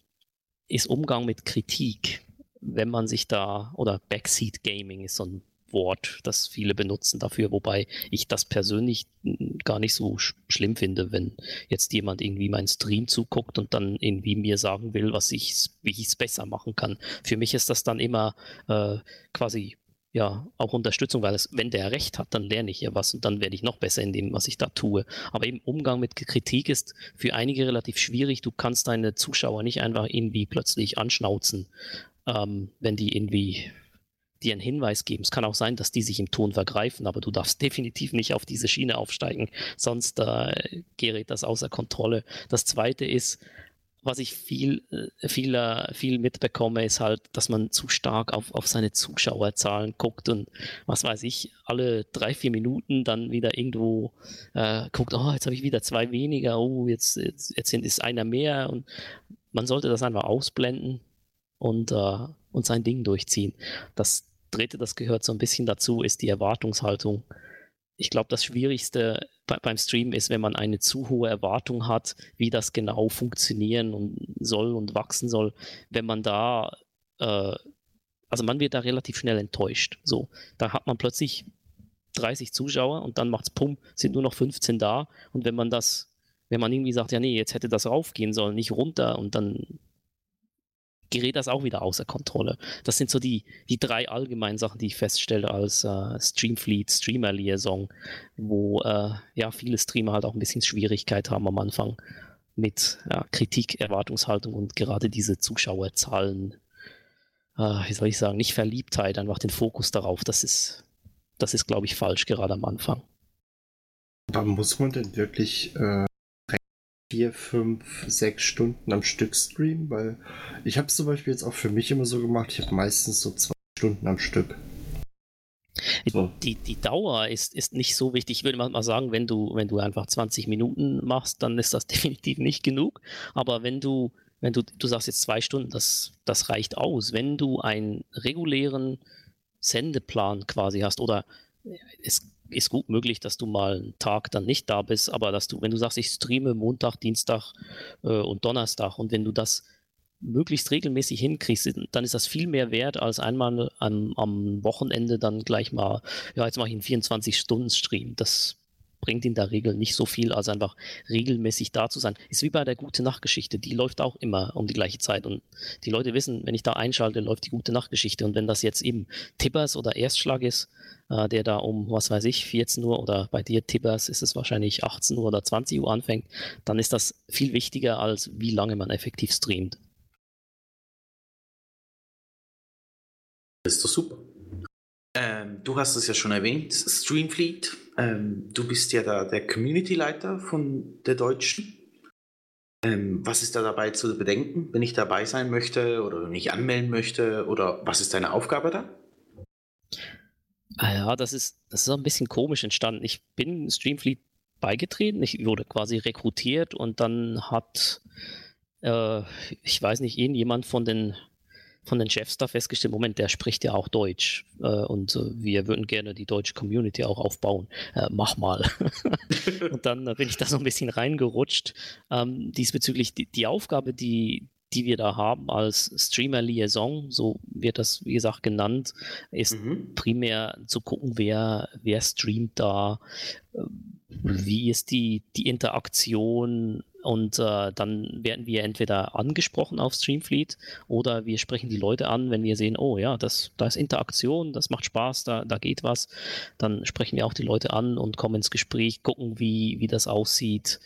ist Umgang mit Kritik wenn man sich da, oder Backseat Gaming ist so ein Wort, das viele benutzen dafür, wobei ich das persönlich gar nicht so sch schlimm finde, wenn jetzt jemand irgendwie meinen Stream zuguckt und dann irgendwie mir sagen will, was ich, wie ich es besser machen kann. Für mich ist das dann immer äh, quasi ja, auch Unterstützung, weil es, wenn der recht hat, dann lerne ich ja was und dann werde ich noch besser in dem, was ich da tue. Aber eben Umgang mit Kritik ist für einige relativ schwierig. Du kannst deine Zuschauer nicht einfach irgendwie plötzlich anschnauzen, ähm, wenn die irgendwie dir einen Hinweis geben. Es kann auch sein, dass die sich im Ton vergreifen, aber du darfst definitiv nicht auf diese Schiene aufsteigen, sonst äh, gerät das außer Kontrolle. Das zweite ist, was ich viel, äh, viel, äh, viel mitbekomme, ist halt, dass man zu stark auf, auf seine Zuschauerzahlen guckt und was weiß ich, alle drei, vier Minuten dann wieder irgendwo äh, guckt, oh, jetzt habe ich wieder zwei weniger, oh, jetzt, jetzt, jetzt ist einer mehr und man sollte das einfach ausblenden und, äh, und sein Ding durchziehen. Das dritte, das gehört so ein bisschen dazu, ist die Erwartungshaltung. Ich glaube, das Schwierigste bei, beim Stream ist, wenn man eine zu hohe Erwartung hat, wie das genau funktionieren und soll und wachsen soll, wenn man da, äh, also man wird da relativ schnell enttäuscht. So, da hat man plötzlich 30 Zuschauer und dann macht's pum, sind nur noch 15 da und wenn man das, wenn man irgendwie sagt, ja nee, jetzt hätte das raufgehen sollen, nicht runter und dann gerät das auch wieder außer Kontrolle. Das sind so die, die drei allgemeinen Sachen, die ich feststelle als äh, Streamfleet, Streamer-Liaison, wo äh, ja viele Streamer halt auch ein bisschen Schwierigkeit haben am Anfang mit ja, Kritik, Erwartungshaltung und gerade diese Zuschauerzahlen, äh, wie soll ich sagen, nicht Verliebtheit, einfach den Fokus darauf, das ist das ist, glaube ich, falsch, gerade am Anfang. Aber muss man denn wirklich äh, vier, fünf, sechs Stunden am Stück streamen? Weil ich habe es zum Beispiel jetzt auch für mich immer so gemacht, ich habe meistens so zwei Stunden am Stück. So. Die, die Dauer ist, ist nicht so wichtig. Ich würde mal sagen, wenn du, wenn du einfach 20 Minuten machst, dann ist das definitiv nicht genug. Aber wenn du, wenn du, du sagst jetzt zwei Stunden, das, das reicht aus. Wenn du einen regulären Sendeplan quasi hast oder es ist gut möglich, dass du mal einen Tag dann nicht da bist, aber dass du, wenn du sagst, ich streame Montag, Dienstag äh, und Donnerstag und wenn du das möglichst regelmäßig hinkriegst, dann ist das viel mehr wert, als einmal am, am Wochenende dann gleich mal, ja, jetzt mache ich einen 24-Stunden-Stream. Das bringt in der Regel nicht so viel, als einfach regelmäßig da zu sein. Ist wie bei der Gute Nachtgeschichte, die läuft auch immer um die gleiche Zeit und die Leute wissen, wenn ich da einschalte, läuft die Gute Nachtgeschichte und wenn das jetzt eben Tippers oder Erstschlag ist, äh, der da um, was weiß ich, 14 Uhr oder bei dir Tippers ist es wahrscheinlich 18 Uhr oder 20 Uhr anfängt, dann ist das viel wichtiger, als wie lange man effektiv streamt. Das ist doch super. Ähm, du hast es ja schon erwähnt, Streamfleet. Ähm, du bist ja da der Community-Leiter von der Deutschen. Ähm, was ist da dabei zu bedenken, wenn ich dabei sein möchte oder mich anmelden möchte? Oder was ist deine Aufgabe da? Ah ja, das ist, das ist ein bisschen komisch entstanden. Ich bin Streamfleet beigetreten, ich wurde quasi rekrutiert und dann hat, äh, ich weiß nicht, irgendjemand von den von den Chefs da festgestellt, Moment, der spricht ja auch Deutsch äh, und äh, wir würden gerne die deutsche Community auch aufbauen. Äh, mach mal. und dann bin ich da so ein bisschen reingerutscht. Ähm, diesbezüglich die, die Aufgabe, die, die wir da haben als Streamer Liaison, so wird das wie gesagt genannt, ist mhm. primär zu gucken, wer, wer streamt da, äh, wie ist die, die Interaktion und äh, dann werden wir entweder angesprochen auf Streamfleet oder wir sprechen die Leute an, wenn wir sehen, oh ja, das, da ist Interaktion, das macht Spaß, da, da geht was. Dann sprechen wir auch die Leute an und kommen ins Gespräch, gucken, wie, wie das aussieht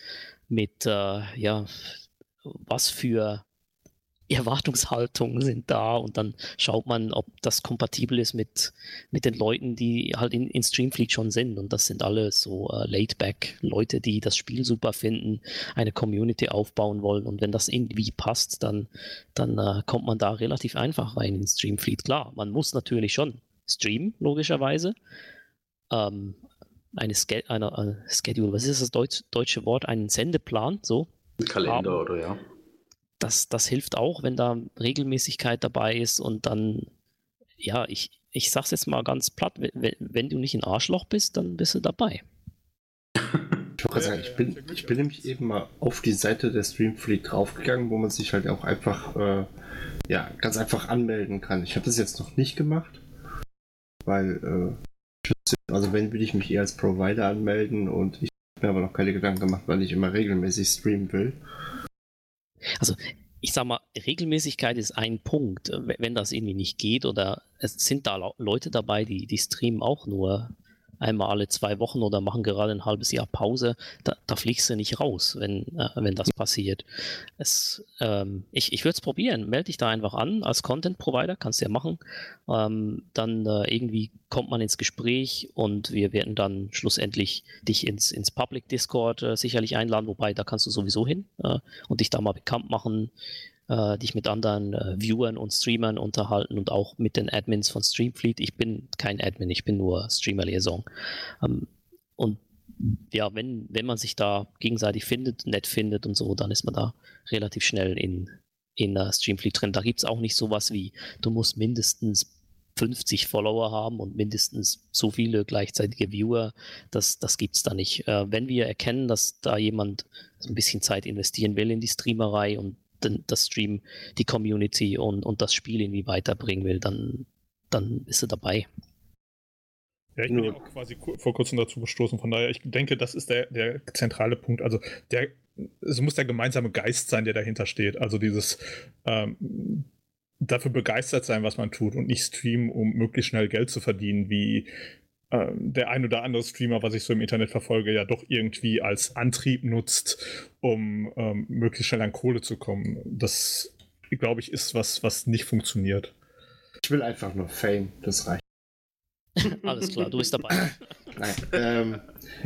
mit, äh, ja, was für Erwartungshaltungen sind da und dann schaut man, ob das kompatibel ist mit, mit den Leuten, die halt in, in Streamfleet schon sind. Und das sind alle so äh, laid-back Leute, die das Spiel super finden, eine Community aufbauen wollen. Und wenn das irgendwie passt, dann, dann äh, kommt man da relativ einfach rein in Streamfleet. Klar, man muss natürlich schon streamen, logischerweise. Ähm, eine, Ske eine, eine Schedule, was ist das Deutsch, deutsche Wort? Einen Sendeplan, so. Kalender haben. oder ja das, das hilft auch, wenn da Regelmäßigkeit dabei ist und dann, ja, ich, ich sag's jetzt mal ganz platt, wenn, wenn du nicht ein Arschloch bist, dann bist du dabei. Ich wollte sagen, ich bin, ich bin nämlich eben mal auf die Seite der Streamfleet draufgegangen, wo man sich halt auch einfach, äh, ja, ganz einfach anmelden kann. Ich habe das jetzt noch nicht gemacht, weil, äh, also wenn, würde ich mich eher als Provider anmelden und ich habe mir aber noch keine Gedanken gemacht, weil ich immer regelmäßig streamen will. Also ich sag mal, Regelmäßigkeit ist ein Punkt. Wenn das irgendwie nicht geht oder es sind da Leute dabei, die, die streamen auch nur einmal alle zwei Wochen oder machen gerade ein halbes Jahr Pause, da, da fliegst du nicht raus, wenn, äh, wenn das passiert. Es, ähm, ich ich würde es probieren. Melde dich da einfach an als Content Provider, kannst du ja machen. Ähm, dann äh, irgendwie kommt man ins Gespräch und wir werden dann schlussendlich dich ins, ins Public Discord äh, sicherlich einladen, wobei da kannst du sowieso hin äh, und dich da mal bekannt machen äh, dich mit anderen äh, Viewern und Streamern unterhalten und auch mit den Admins von Streamfleet. Ich bin kein Admin, ich bin nur Streamer-Liaison. Ähm, und ja, wenn, wenn man sich da gegenseitig findet, nett findet und so, dann ist man da relativ schnell in, in uh, Streamfleet drin. Da gibt es auch nicht sowas wie, du musst mindestens 50 Follower haben und mindestens so viele gleichzeitige Viewer. Das, das gibt es da nicht. Äh, wenn wir erkennen, dass da jemand so ein bisschen Zeit investieren will in die Streamerei und den, das Stream, die Community und, und das Spiel irgendwie weiterbringen will, dann, dann ist er dabei. Ja, ich bin ja auch quasi vor kurzem dazu gestoßen. Von daher, ich denke, das ist der, der zentrale Punkt. Also der, es muss der gemeinsame Geist sein, der dahinter steht. Also dieses ähm, dafür begeistert sein, was man tut und nicht streamen, um möglichst schnell Geld zu verdienen, wie der ein oder andere Streamer, was ich so im Internet verfolge, ja doch irgendwie als Antrieb nutzt, um ähm, möglichst schnell an Kohle zu kommen. Das, glaube ich, ist was, was nicht funktioniert. Ich will einfach nur Fame, das reicht. Alles klar, du bist dabei. Nein, ähm,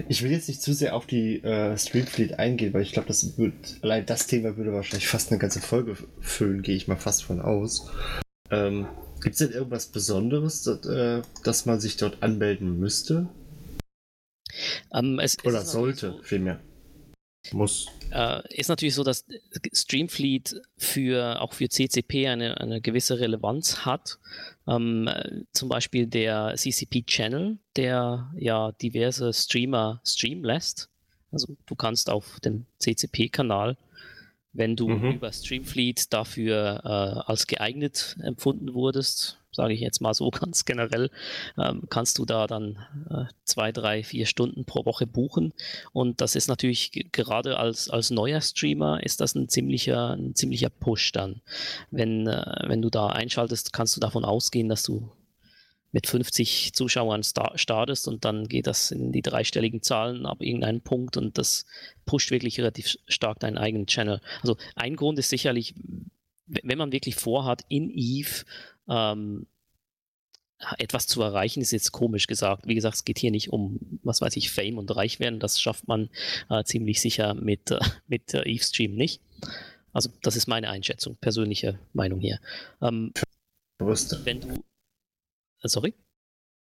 ich will jetzt nicht zu sehr auf die äh, Streamfleet eingehen, weil ich glaube, das wird, allein das Thema würde wahrscheinlich fast eine ganze Folge füllen, gehe ich mal fast von aus. Ähm, Gibt es denn irgendwas Besonderes, das, äh, dass man sich dort anmelden müsste? Ähm, es, Oder es sollte, so, vielmehr. Muss. Äh, ist natürlich so, dass Streamfleet für, auch für CCP eine, eine gewisse Relevanz hat. Ähm, zum Beispiel der CCP-Channel, der ja diverse Streamer streamen lässt. Also du kannst auf dem CCP-Kanal, wenn du mhm. über Streamfleet dafür äh, als geeignet empfunden wurdest, sage ich jetzt mal so ganz generell, ähm, kannst du da dann äh, zwei, drei, vier Stunden pro Woche buchen. Und das ist natürlich gerade als, als neuer Streamer ist das ein ziemlicher, ein ziemlicher Push dann. Wenn, äh, wenn du da einschaltest, kannst du davon ausgehen, dass du mit 50 Zuschauern startest und dann geht das in die dreistelligen Zahlen ab irgendeinem Punkt und das pusht wirklich relativ stark deinen eigenen Channel. Also ein Grund ist sicherlich, wenn man wirklich vorhat, in Eve ähm, etwas zu erreichen, ist jetzt komisch gesagt. Wie gesagt, es geht hier nicht um, was weiß ich, Fame und reich werden. Das schafft man äh, ziemlich sicher mit, äh, mit äh, Eve-Stream nicht. Also, das ist meine Einschätzung, persönliche Meinung hier. Ähm. Wenn du. Äh, sorry?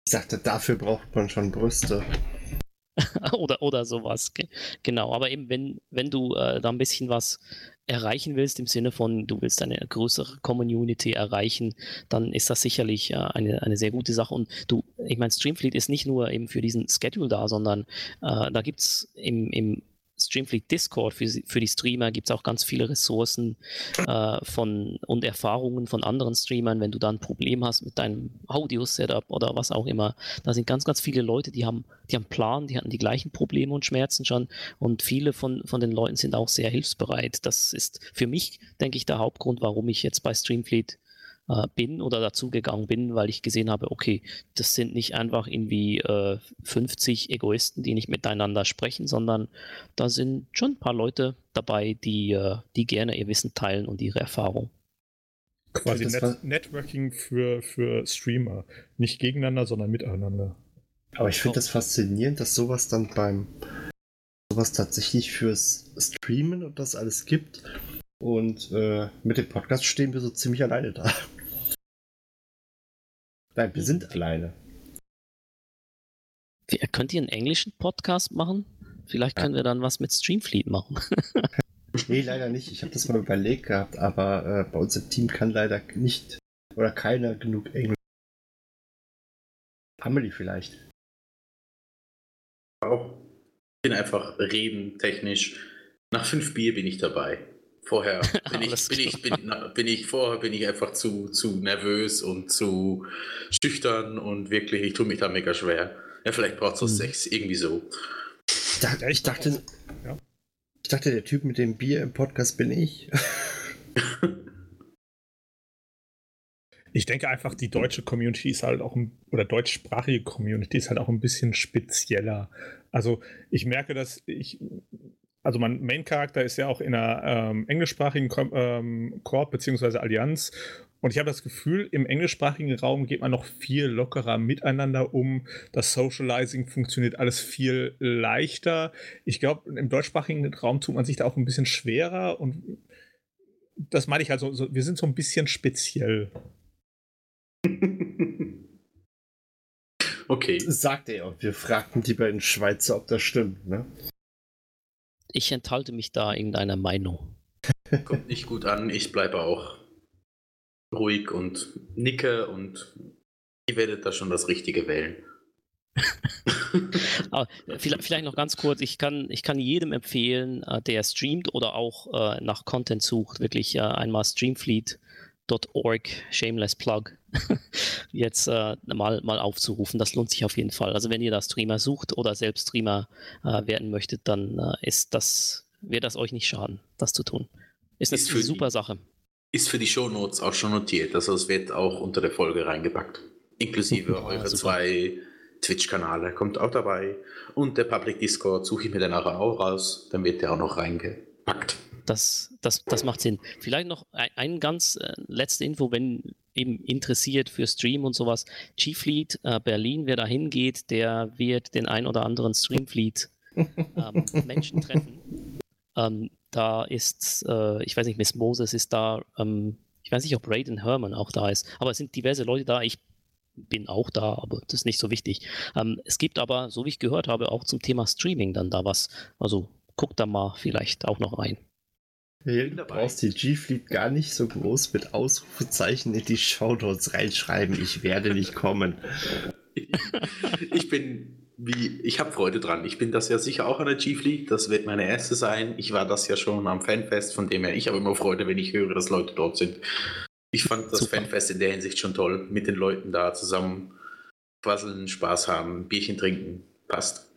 Ich sagte, dafür braucht man schon Brüste. oder, oder sowas. Genau, aber eben, wenn, wenn du äh, da ein bisschen was erreichen willst, im Sinne von, du willst eine größere Community erreichen, dann ist das sicherlich äh, eine, eine sehr gute Sache. Und du, ich meine, Streamfleet ist nicht nur eben für diesen Schedule da, sondern äh, da gibt es im, im Streamfleet Discord für, für die Streamer gibt es auch ganz viele Ressourcen äh, von, und Erfahrungen von anderen Streamern. Wenn du da ein Problem hast mit deinem Audio-Setup oder was auch immer, da sind ganz, ganz viele Leute, die haben, die haben Plan, die hatten die gleichen Probleme und Schmerzen schon und viele von, von den Leuten sind auch sehr hilfsbereit. Das ist für mich, denke ich, der Hauptgrund, warum ich jetzt bei Streamfleet äh, bin oder dazugegangen bin, weil ich gesehen habe, okay, das sind nicht einfach irgendwie äh, 50 Egoisten, die nicht miteinander sprechen, sondern da sind schon ein paar Leute dabei, die, äh, die gerne ihr Wissen teilen und ihre Erfahrung. Quasi Net Networking für, für Streamer. Nicht gegeneinander, sondern miteinander. Aber ich finde das faszinierend, dass sowas dann beim sowas tatsächlich fürs Streamen und das alles gibt. Und äh, mit dem Podcast stehen wir so ziemlich alleine da. Nein, wir sind alleine. Könnt ihr einen englischen Podcast machen? Vielleicht können ja. wir dann was mit Streamfleet machen. nee, leider nicht. Ich habe das mal überlegt gehabt, aber äh, bei uns im Team kann leider nicht oder keiner genug Englisch. Amelie vielleicht. Auch. Ich bin einfach reden technisch. Nach fünf Bier bin ich dabei. Vorher bin ich, bin ich, bin, bin ich, vorher bin ich einfach zu, zu nervös und zu schüchtern und wirklich, ich tue mich da mega schwer. Ja, vielleicht braucht es so hm. sechs, irgendwie so. Ich dachte, ich dachte, ja. ich dachte, der Typ mit dem Bier im Podcast bin ich. Ich denke einfach, die deutsche Community ist halt auch, oder deutschsprachige Community ist halt auch ein bisschen spezieller. Also ich merke, dass ich also mein Main-Charakter ist ja auch in einer ähm, englischsprachigen Ko ähm, Korb bzw. Allianz. Und ich habe das Gefühl, im englischsprachigen Raum geht man noch viel lockerer miteinander um. Das Socializing funktioniert alles viel leichter. Ich glaube, im deutschsprachigen Raum tut man sich da auch ein bisschen schwerer. Und das meine ich also, so, wir sind so ein bisschen speziell. okay. Sagt er und wir fragten die beiden Schweizer, ob das stimmt, ne? Ich enthalte mich da irgendeiner Meinung. Kommt nicht gut an, ich bleibe auch ruhig und nicke und ihr werdet da schon das Richtige wählen. vielleicht, noch ganz kurz, ich kann, ich kann jedem empfehlen, äh, der streamt oder auch äh, nach Content sucht, wirklich äh, einmal streamfleet.org, shameless plug, jetzt äh, mal, mal aufzurufen. Das lohnt sich auf jeden Fall. Also wenn ihr da Streamer sucht oder selbst Streamer äh, werden möchtet, dann äh, ist das, wird das euch nicht schaden, das zu tun. Ist, ist eine super die, Sache. Ist für die Shownotes auch schon notiert. Also es wird auch unter der Folge reingepackt. Inklusive ja, eure super. zwei Twitch-Kanale kommt auch dabei. Und der Public Discord suche ich mir dann nachher auch raus. Dann wird der auch noch reingepackt. Das, das, das macht Sinn. Vielleicht noch ein, ein ganz äh, letzte Info, wenn eben interessiert für Stream und sowas, G-Fleet äh, Berlin, wer da hingeht, der wird den ein oder anderen Streamfleet ähm, Menschen treffen. Ähm, da ist, äh, ich weiß nicht, Miss Moses ist da, ähm, ich weiß nicht, ob Raiden Herman auch da ist, aber es sind diverse Leute da. Ich bin auch da, aber das ist nicht so wichtig. Ähm, es gibt aber, so wie ich gehört habe, auch zum Thema Streaming dann da was. Also guck da mal vielleicht auch noch rein. Du brauchst die G-Fleet gar nicht so groß mit Ausrufezeichen in die Shoutouts reinschreiben. Ich werde nicht kommen. ich bin wie, ich habe Freude dran. Ich bin das ja sicher auch an der G-Fleet. Das wird meine erste sein. Ich war das ja schon am Fanfest, von dem her ich habe immer Freude, wenn ich höre, dass Leute dort sind. Ich fand das Super. Fanfest in der Hinsicht schon toll, mit den Leuten da zusammen quasseln, Spaß haben, Bierchen trinken. Passt.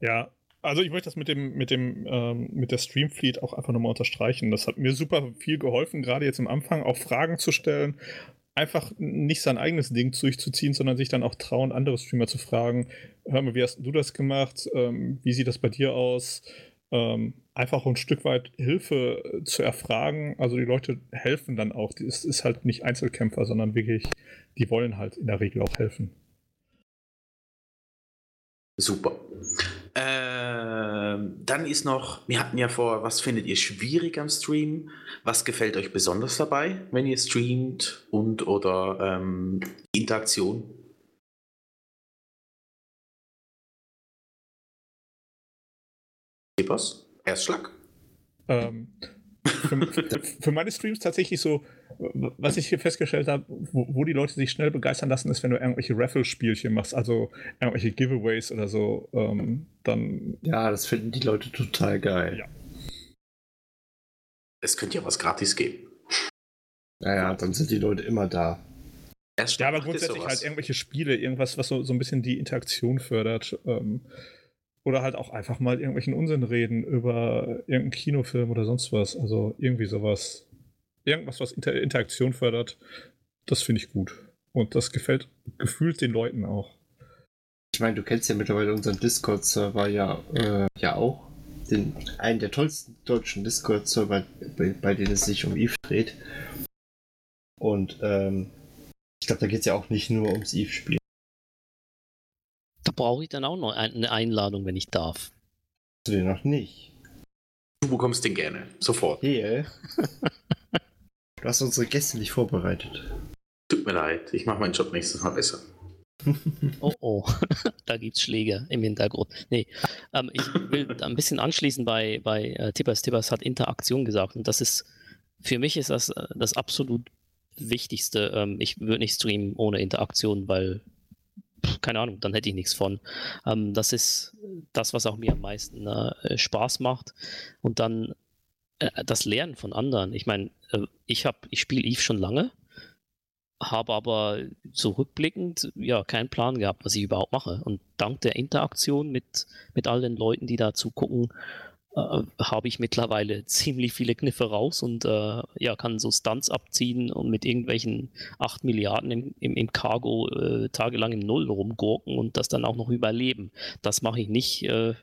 Ja, also ich möchte das mit dem, mit dem, ähm, mit der Streamfleet auch einfach nochmal unterstreichen. Das hat mir super viel geholfen, gerade jetzt am Anfang auch Fragen zu stellen, einfach nicht sein eigenes Ding durchzuziehen, sondern sich dann auch trauen, andere Streamer zu fragen, hör mal, wie hast du das gemacht? Ähm, wie sieht das bei dir aus? Ähm, einfach ein Stück weit Hilfe zu erfragen. Also die Leute helfen dann auch. Es ist halt nicht Einzelkämpfer, sondern wirklich, die wollen halt in der Regel auch helfen. Super. Ähm, dann ist noch, wir hatten ja vor, was findet ihr schwierig am Stream? Was gefällt euch besonders dabei, wenn ihr streamt und oder ähm, Interaktion? Epos? Erstschlag? Ähm, für, für, meine Streams tatsächlich so, was ich hier festgestellt habe, wo, wo, die Leute sich schnell begeistern lassen, ist, wenn du irgendwelche Raffle-Spielchen machst, also irgendwelche Giveaways oder so, ähm, dann. Ja, das finden die Leute total geil. Ja. Es könnte ja was gratis geben. Naja, dann sind die Leute immer da. ja, aber grundsätzlich halt irgendwelche Spiele, irgendwas, was so, so ein bisschen die Interaktion fördert. Ähm, oder halt auch einfach mal irgendwelchen Unsinn reden über irgendeinen Kinofilm oder sonst was. Also irgendwie sowas. Irgendwas, was Inter Interaktion fördert. Das finde ich gut. Und das gefällt gefühlt den Leuten auch. Ich meine, du kennst ja mittlerweile unseren Discord-Server ja, äh, ja auch. Den, einen der tollsten deutschen Discord-Server, bei, bei, denen es sich um Eve dreht. Und ähm, ich glaube, da geht es ja auch nicht nur ums Eve-Spiel. Da brauche ich dann auch noch eine Einladung, wenn ich darf. Du den noch nicht. Du bekommst den gerne. Sofort. Hier. du hast unsere Gäste nicht vorbereitet. Tut mir leid. Ich mache meinen Job nächstes Mal besser. oh oh, da gibt es Schläge im Hintergrund. Nee, ähm, ich will ein bisschen anschließen bei, bei äh, Tippers. Tippers hat Interaktion gesagt und das ist, für mich ist das äh, das absolut Wichtigste. Ähm, ich würde nicht streamen ohne Interaktion, weil keine Ahnung, dann hätte ich nichts von. Ähm, das ist das, was auch mir am meisten äh, Spaß macht. Und dann äh, das Lernen von anderen. Ich meine, äh, ich habe, ich spiele Eve schon lange, habe aber zurückblickend ja keinen Plan gehabt, was ich überhaupt mache. Und dank der Interaktion mit, mit all den Leuten, die da zugucken, äh, habe ich mittlerweile ziemlich viele Kniffe raus und äh, ja, kann so Stunts abziehen und mit irgendwelchen 8 Milliarden im, im, im Cargo äh, tagelang im Null rumgurken und das dann auch noch überleben. Das mache ich nicht, äh,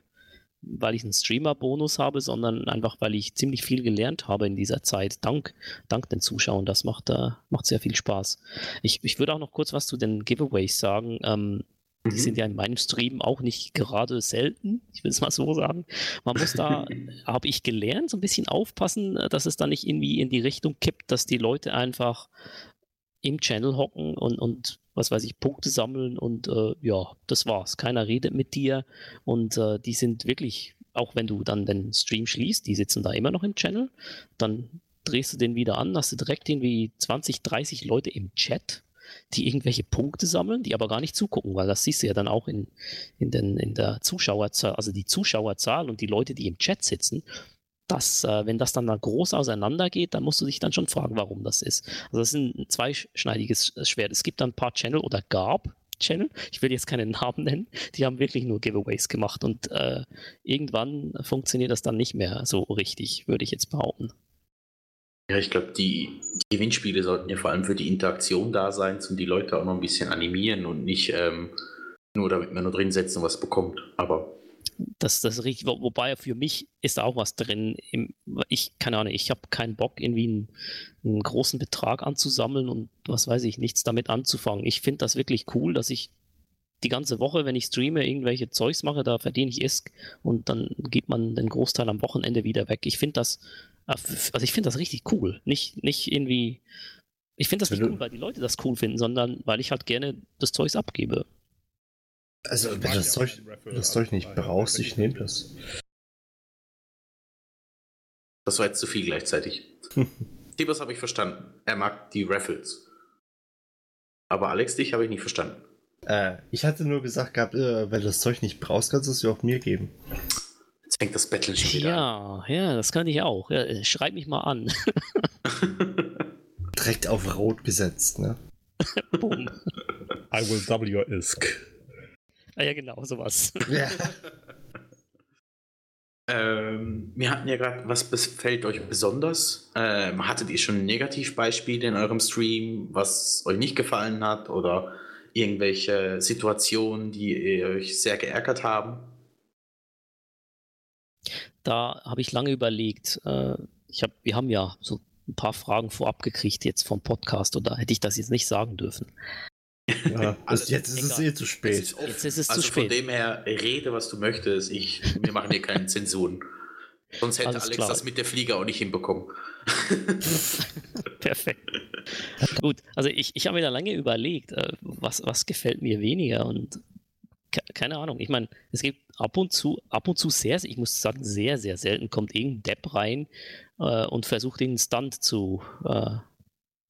weil ich einen Streamer-Bonus habe, sondern einfach, weil ich ziemlich viel gelernt habe in dieser Zeit, dank, dank den Zuschauern. Das macht, äh, macht sehr viel Spaß. Ich, ich würde auch noch kurz was zu den Giveaways sagen. Ähm, die sind mhm. ja in meinem Stream auch nicht gerade selten, ich will es mal so sagen. Man muss da, habe ich gelernt, so ein bisschen aufpassen, dass es da nicht irgendwie in die Richtung kippt, dass die Leute einfach im Channel hocken und, und was weiß ich, Punkte sammeln und äh, ja, das war's. Keiner redet mit dir und äh, die sind wirklich, auch wenn du dann den Stream schließt, die sitzen da immer noch im Channel, dann drehst du den wieder an, hast du direkt irgendwie 20, 30 Leute im Chat die irgendwelche Punkte sammeln, die aber gar nicht zugucken, weil das siehst du ja dann auch in, in, den, in der Zuschauerzahl, also die Zuschauerzahl und die Leute, die im Chat sitzen, dass, äh, wenn das dann mal groß auseinandergeht, dann musst du dich dann schon fragen, warum das ist. Also das ist ein zweischneidiges Schwert. Es gibt dann ein paar Channel oder gab Channel, ich will jetzt keinen Namen nennen, die haben wirklich nur Giveaways gemacht und äh, irgendwann funktioniert das dann nicht mehr so richtig, würde ich jetzt behaupten. Ja, ich glaube, die, Gewinnspiele sollten ja vor allem für die Interaktion da sein und die Leute auch noch ein bisschen animieren und nicht ähm, nur damit man nur drin setzt und was bekommt. Aber Das, das richtig, wobei für mich ist auch was drin. Im, ich, keine Ahnung, ich habe keinen Bock, irgendwie einen, einen, großen Betrag anzusammeln und was weiß ich, nichts damit anzufangen. Ich finde das wirklich cool, dass ich die ganze Woche, wenn ich streame, irgendwelche Zeugs mache, da verdiene ich ISK und dann gibt man den Großteil am Wochenende wieder weg. Ich finde das, äh, also ich finde das richtig cool. Nicht, nicht irgendwie, ich finde das nicht cool, weil die Leute das cool finden, sondern weil ich halt gerne das Zeugs abgebe. Also, wenn du das, Zeug, das Zeug nicht brauchst, ich nehme das. Das war jetzt zu viel gleichzeitig. Tibers habe ich verstanden. Er mag die Raffles. Aber Alex, dich habe ich nicht verstanden. Äh, ich hatte nur gesagt gehabt, äh, wenn du das Zeug nicht brauchst, kannst du es ja auch mir geben. Jetzt fängt das Battle schon wieder ja, an. Ja, das kann ich auch. Ja, äh, schreib mich mal an. Direkt auf Rot gesetzt, ne? Boom. I will double your ISK. Ah ja, genau, sowas. Ja. ähm, wir hatten ja gerade, was gefällt euch besonders? Ähm, hattet ihr schon Negativbeispiele in eurem Stream, was euch nicht gefallen hat oder irgendwelche Situationen, die euch sehr geärgert haben? Da habe ich lange überlegt. Äh, ich hab, wir haben ja so ein paar Fragen vorab gekriegt jetzt vom Podcast oder hätte ich das jetzt nicht sagen dürfen. Ja, also jetzt ist es eh zu spät. Ist jetzt ist es also zu spät. von dem her, rede, was du möchtest. Ich, wir machen hier keinen Zensuren. Sonst hätte Alles Alex klar. das mit der Flieger auch nicht hinbekommen. Perfekt. Gut, also ich, ich habe mir da lange überlegt, äh, was, was gefällt mir weniger und keine Ahnung. Ich meine, es gibt ab und zu, ab und zu sehr, ich muss sagen, sehr, sehr selten kommt irgendein Depp rein äh, und versucht den Stunt zu äh,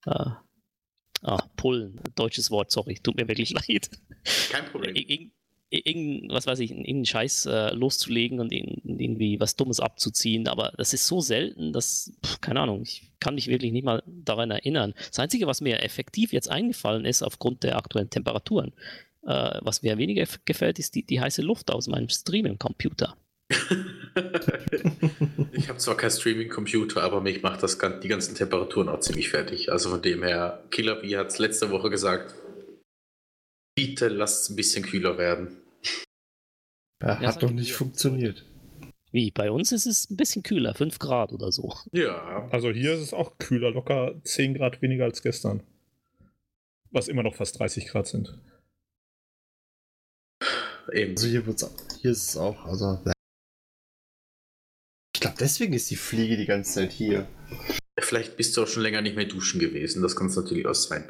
äh, ah, pullen. Deutsches Wort, sorry, tut mir wirklich leid. Kein Problem. Ir irgend, was weiß ich, irgendeinen Scheiß äh, loszulegen und irgendwie was Dummes abzuziehen, aber das ist so selten, dass, pff, keine Ahnung, ich kann mich wirklich nicht mal daran erinnern. Das Einzige, was mir effektiv jetzt eingefallen ist, aufgrund der aktuellen Temperaturen, äh, was mir weniger gefällt, ist die, die heiße Luft aus meinem Streaming-Computer. ich habe zwar keinen Streaming-Computer, aber mich macht das die ganzen Temperaturen auch ziemlich fertig. Also von dem her, Killer B hat es letzte Woche gesagt, bitte lasst es ein bisschen kühler werden. Ja, hat doch nicht funktioniert. Wie, bei uns ist es ein bisschen kühler, 5 Grad oder so. Ja. Also hier ist es auch kühler, locker 10 Grad weniger als gestern. Was immer noch fast 30 Grad sind. Eben. Also hier, hier ist es auch, also glaube, deswegen ist die Fliege die ganze Zeit hier. Vielleicht bist du auch schon länger nicht mehr duschen gewesen. Das kann es natürlich auch sein.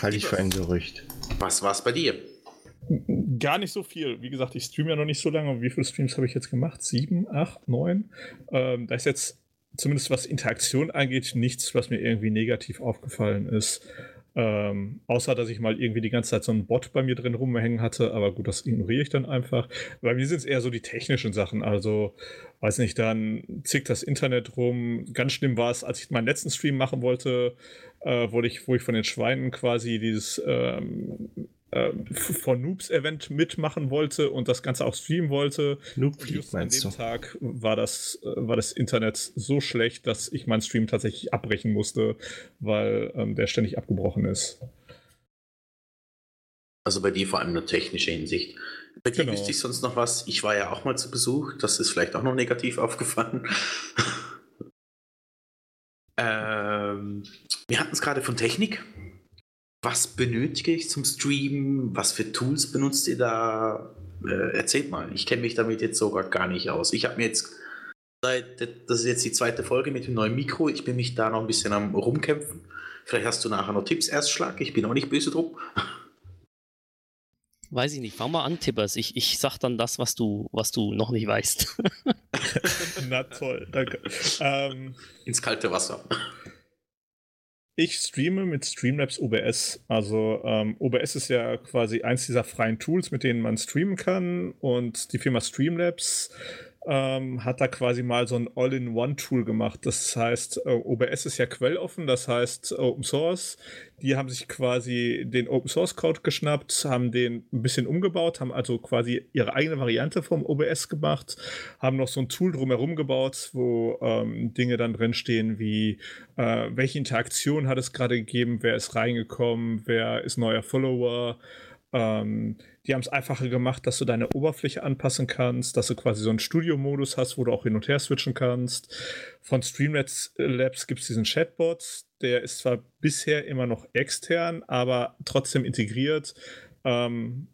Halte ich für ein Gerücht. Was war es bei dir? Gar nicht so viel. Wie gesagt, ich streame ja noch nicht so lange. Wie viele Streams habe ich jetzt gemacht? Sieben, acht, neun? Ähm, da ist jetzt zumindest was Interaktion angeht, nichts, was mir irgendwie negativ aufgefallen ist. Ähm, außer, dass ich mal irgendwie die ganze Zeit so einen Bot bei mir drin rumhängen hatte, aber gut, das ignoriere ich dann einfach. Bei mir sind es eher so die technischen Sachen, also, weiß nicht, dann zickt das Internet rum. Ganz schlimm war es, als ich meinen letzten Stream machen wollte, äh, wo, ich, wo ich von den Schweinen quasi dieses ähm, äh, von Noobs Event mitmachen wollte und das Ganze auch streamen wollte. Noob just an dem du? Tag war das, äh, war das Internet so schlecht, dass ich meinen Stream tatsächlich abbrechen musste, weil ähm, der ständig abgebrochen ist. Also bei dir vor allem eine technische Hinsicht. Bei dir genau. wüsste ich sonst noch was. Ich war ja auch mal zu Besuch. Das ist vielleicht auch noch negativ aufgefallen. ähm, wir hatten es gerade von Technik was benötige ich zum Streamen? Was für Tools benutzt ihr da? Äh, erzählt mal. Ich kenne mich damit jetzt sogar gar nicht aus. Ich habe mir jetzt seit, das ist jetzt die zweite Folge mit dem neuen Mikro. Ich bin mich da noch ein bisschen am rumkämpfen. Vielleicht hast du nachher noch Tipps, Erstschlag. Ich bin auch nicht böse drum. Weiß ich nicht. Fang mal an, Tippers. Ich, ich sag dann das, was du, was du noch nicht weißt. Na toll, danke. Ähm, Ins kalte Wasser. Ich streame mit Streamlabs OBS. Also ähm, OBS ist ja quasi eins dieser freien Tools, mit denen man streamen kann. Und die Firma Streamlabs ähm, hat da quasi mal so ein All-in-One-Tool gemacht. Das heißt, äh, OBS ist ja quelloffen, das heißt Open Source. Die haben sich quasi den Open Source Code geschnappt, haben den ein bisschen umgebaut, haben also quasi ihre eigene Variante vom OBS gemacht, haben noch so ein Tool drumherum gebaut, wo ähm, Dinge dann drinstehen wie, äh, welche Interaktion hat es gerade gegeben, wer ist reingekommen, wer ist neuer Follower, Ähm, die haben es einfacher gemacht, dass du deine Oberfläche anpassen kannst, dass du quasi so einen Studio-Modus hast, wo du auch hin und her switchen kannst. Von Streamlabs Labs gibt es diesen Chatbot, der ist zwar bisher immer noch extern, aber trotzdem integriert. Ähm,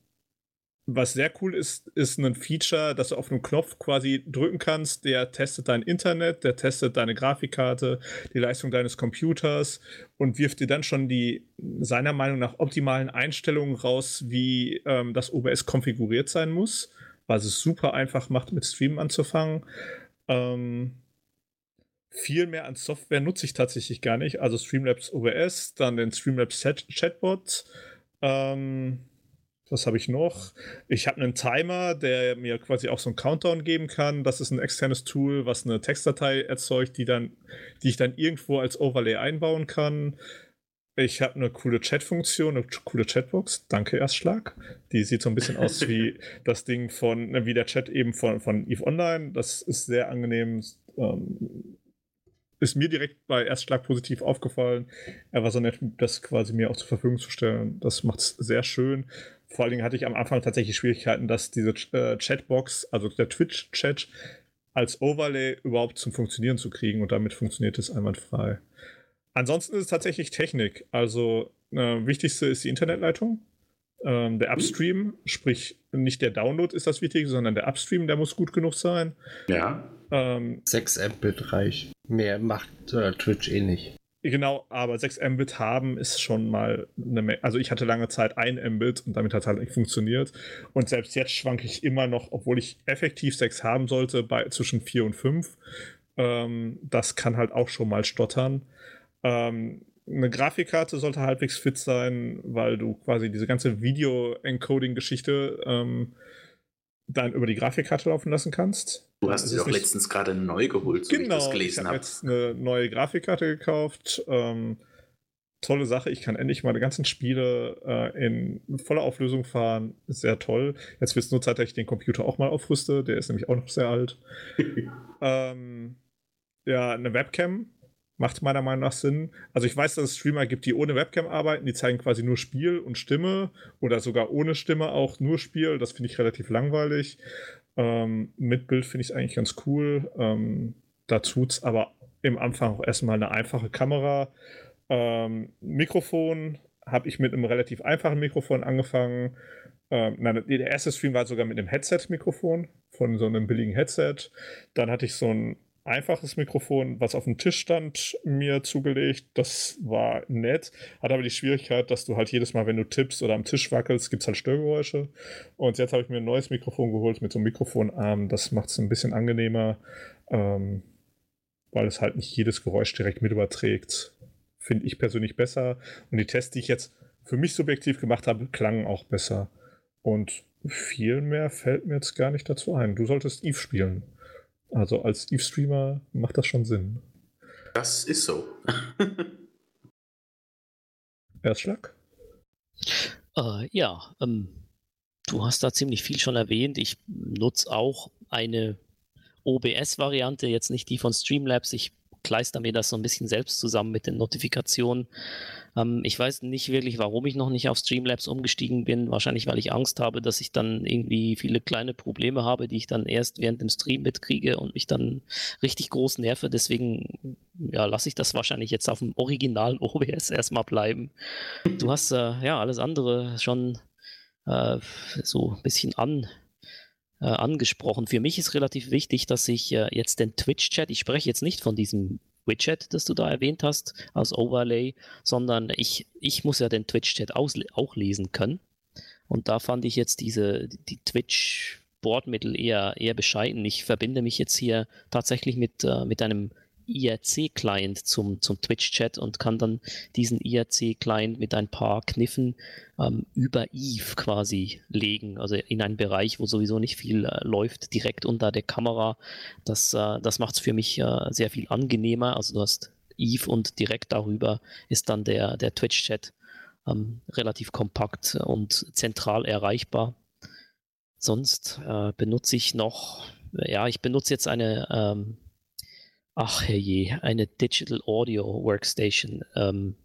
was sehr cool ist, ist ein Feature, dass du auf einen Knopf quasi drücken kannst, der testet dein Internet, der testet deine Grafikkarte, die Leistung deines Computers und wirft dir dann schon die seiner Meinung nach optimalen Einstellungen raus, wie ähm, das OBS konfiguriert sein muss, was es super einfach macht, mit Streamen anzufangen. Ähm, viel mehr an Software nutze ich tatsächlich gar nicht. Also Streamlabs OBS, dann den Streamlabs Chat Chatbot. Ähm, was habe ich noch? Ich habe einen Timer, der mir quasi auch so einen Countdown geben kann. Das ist ein externes Tool, was eine Textdatei erzeugt, die, dann, die ich dann irgendwo als Overlay einbauen kann. Ich habe eine coole Chat-Funktion, eine coole Chatbox. Danke, Erstschlag. Die sieht so ein bisschen aus wie das Ding von, wie der Chat eben von, von Eve Online. Das ist sehr angenehm. Ähm, ist mir direkt bei Erstschlag positiv aufgefallen. Er war so nett, das quasi mir auch zur Verfügung zu stellen. Das macht es sehr schön. Vor allen Dingen hatte ich am Anfang tatsächlich Schwierigkeiten, dass diese äh, Chatbox, also der Twitch-Chat, als Overlay überhaupt zum Funktionieren zu kriegen und damit funktioniert es einwandfrei. Ansonsten ist es tatsächlich Technik. Also äh, wichtigste ist die Internetleitung. Ähm, der Upstream, sprich nicht der Download ist das Wichtige, sondern der Upstream, der muss gut genug sein. Ja. Ähm, 6 Mbit reich. Mehr macht äh, Twitch eh nicht. Genau, aber 6 Mbit haben ist schon mal eine Menge. Also ich hatte lange Zeit 1 Mbit und damit hat es halt nicht funktioniert. Und selbst jetzt schwanke ich immer noch, obwohl ich effektiv 6 haben sollte, bei zwischen 4 und 5. Ähm, das kann halt auch schon mal stottern. Ähm, eine Grafikkarte sollte halbwegs fit sein, weil du quasi diese ganze Video-Encoding-Geschichte ähm, dann über die Grafikkarte laufen lassen kannst. Du hast sie doch letztens gerade neu geholt, so genau, wie ich das gelesen habe. Ich habe jetzt eine neue Grafikkarte gekauft. Ähm, tolle Sache. Ich kann endlich meine ganzen Spiele äh, in voller Auflösung fahren. Sehr toll. Jetzt wird es nur Zeit, dass ich den Computer auch mal aufrüste. Der ist nämlich auch noch sehr alt. ähm, ja, eine Webcam Macht meiner Meinung nach Sinn. Also ich weiß, dass es Streamer gibt, die ohne Webcam arbeiten, die zeigen quasi nur Spiel und Stimme oder sogar ohne Stimme auch nur Spiel. Das finde ich relativ langweilig. Ähm, mit Bild finde ich es eigentlich ganz cool. Ähm, da tut es aber im Anfang auch erstmal eine einfache Kamera. Ähm, Mikrofon habe ich mit einem relativ einfachen Mikrofon angefangen. Ähm, nein, der erste Stream war sogar mit einem Headset-Mikrofon von so einem billigen Headset. Dann hatte ich so ein einfaches Mikrofon, was auf dem Tisch stand, mir zugelegt. Das war nett. Hat aber die Schwierigkeit, dass du halt jedes Mal, wenn du tippst oder am Tisch wackelst, gibt es halt Störgeräusche. Und jetzt habe ich mir ein neues Mikrofon geholt mit so einem Mikrofonarm. Das macht es ein bisschen angenehmer, ähm, weil es halt nicht jedes Geräusch direkt mit überträgt. Finde ich persönlich besser. Und die Tests, die ich jetzt für mich subjektiv gemacht habe, klangen auch besser. Und viel mehr fällt mir jetzt gar nicht dazu ein. Du solltest Eve spielen. Also als Eve-Streamer macht das schon Sinn. Das ist so. Erstschlag? Äh, ja, ähm, du hast da ziemlich viel schon erwähnt. Ich nutze auch eine OBS-Variante, jetzt nicht die von Streamlabs. Ich kleister mir das so ein bisschen selbst zusammen mit den Notifikationen. Ähm, ich weiß nicht wirklich, warum ich noch nicht auf Streamlabs umgestiegen bin. Wahrscheinlich, weil ich Angst habe, dass ich dann irgendwie viele kleine Probleme habe, die ich dann erst während dem Stream mitkriege und mich dann richtig groß nerve. Deswegen ja, lasse ich das wahrscheinlich jetzt auf dem originalen OBS erstmal bleiben. Du hast äh, ja alles andere schon äh, so ein bisschen an äh, angesprochen. Für mich ist relativ wichtig, dass ich äh, jetzt den Twitch-Chat, ich spreche jetzt nicht von diesem Widget, das du da erwähnt hast, als Overlay, sondern ich, ich muss ja den Twitch-Chat auch lesen können. Und da fand ich jetzt diese, die Twitch- Bordmittel eher, eher bescheiden. Ich verbinde mich jetzt hier tatsächlich mit, äh, mit einem IRC-Client zum, zum Twitch-Chat und kann dann diesen IRC-Client mit ein paar Kniffen ähm, über Eve quasi legen, also in einen Bereich, wo sowieso nicht viel äh, läuft, direkt unter der Kamera. Das, äh, das macht es für mich äh, sehr viel angenehmer. Also du hast Eve und direkt darüber ist dann der, der Twitch-Chat ähm, relativ kompakt und zentral erreichbar. Sonst äh, benutze ich noch, ja, ich benutze jetzt eine ähm, ach herrje, eine Digital Audio Workstation. Ähm,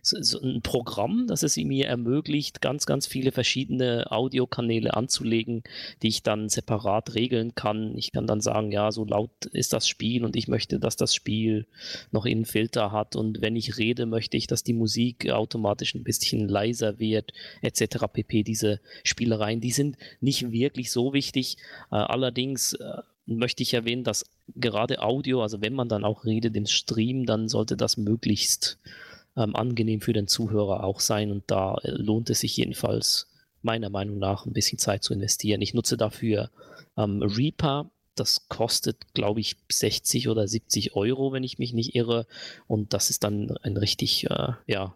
so, so ein Programm, das es mir ermöglicht, ganz, ganz viele verschiedene Audiokanäle anzulegen, die ich dann separat regeln kann. Ich kann dann sagen, ja, so laut ist das Spiel und ich möchte, dass das Spiel noch einen Filter hat und wenn ich rede, möchte ich, dass die Musik automatisch ein bisschen leiser wird, etc. pp. Diese Spielereien, die sind nicht wirklich so wichtig. Äh, allerdings äh, möchte ich erwähnen, dass gerade Audio, also wenn man dann auch redet im Stream, dann sollte das möglichst ähm, angenehm für den Zuhörer auch sein und da äh, lohnt es sich jedenfalls meiner Meinung nach ein bisschen Zeit zu investieren. Ich nutze dafür ähm, Reaper. Das kostet, glaube ich, 60 oder 70 Euro, wenn ich mich nicht irre. Und das ist dann ein richtig, äh, ja,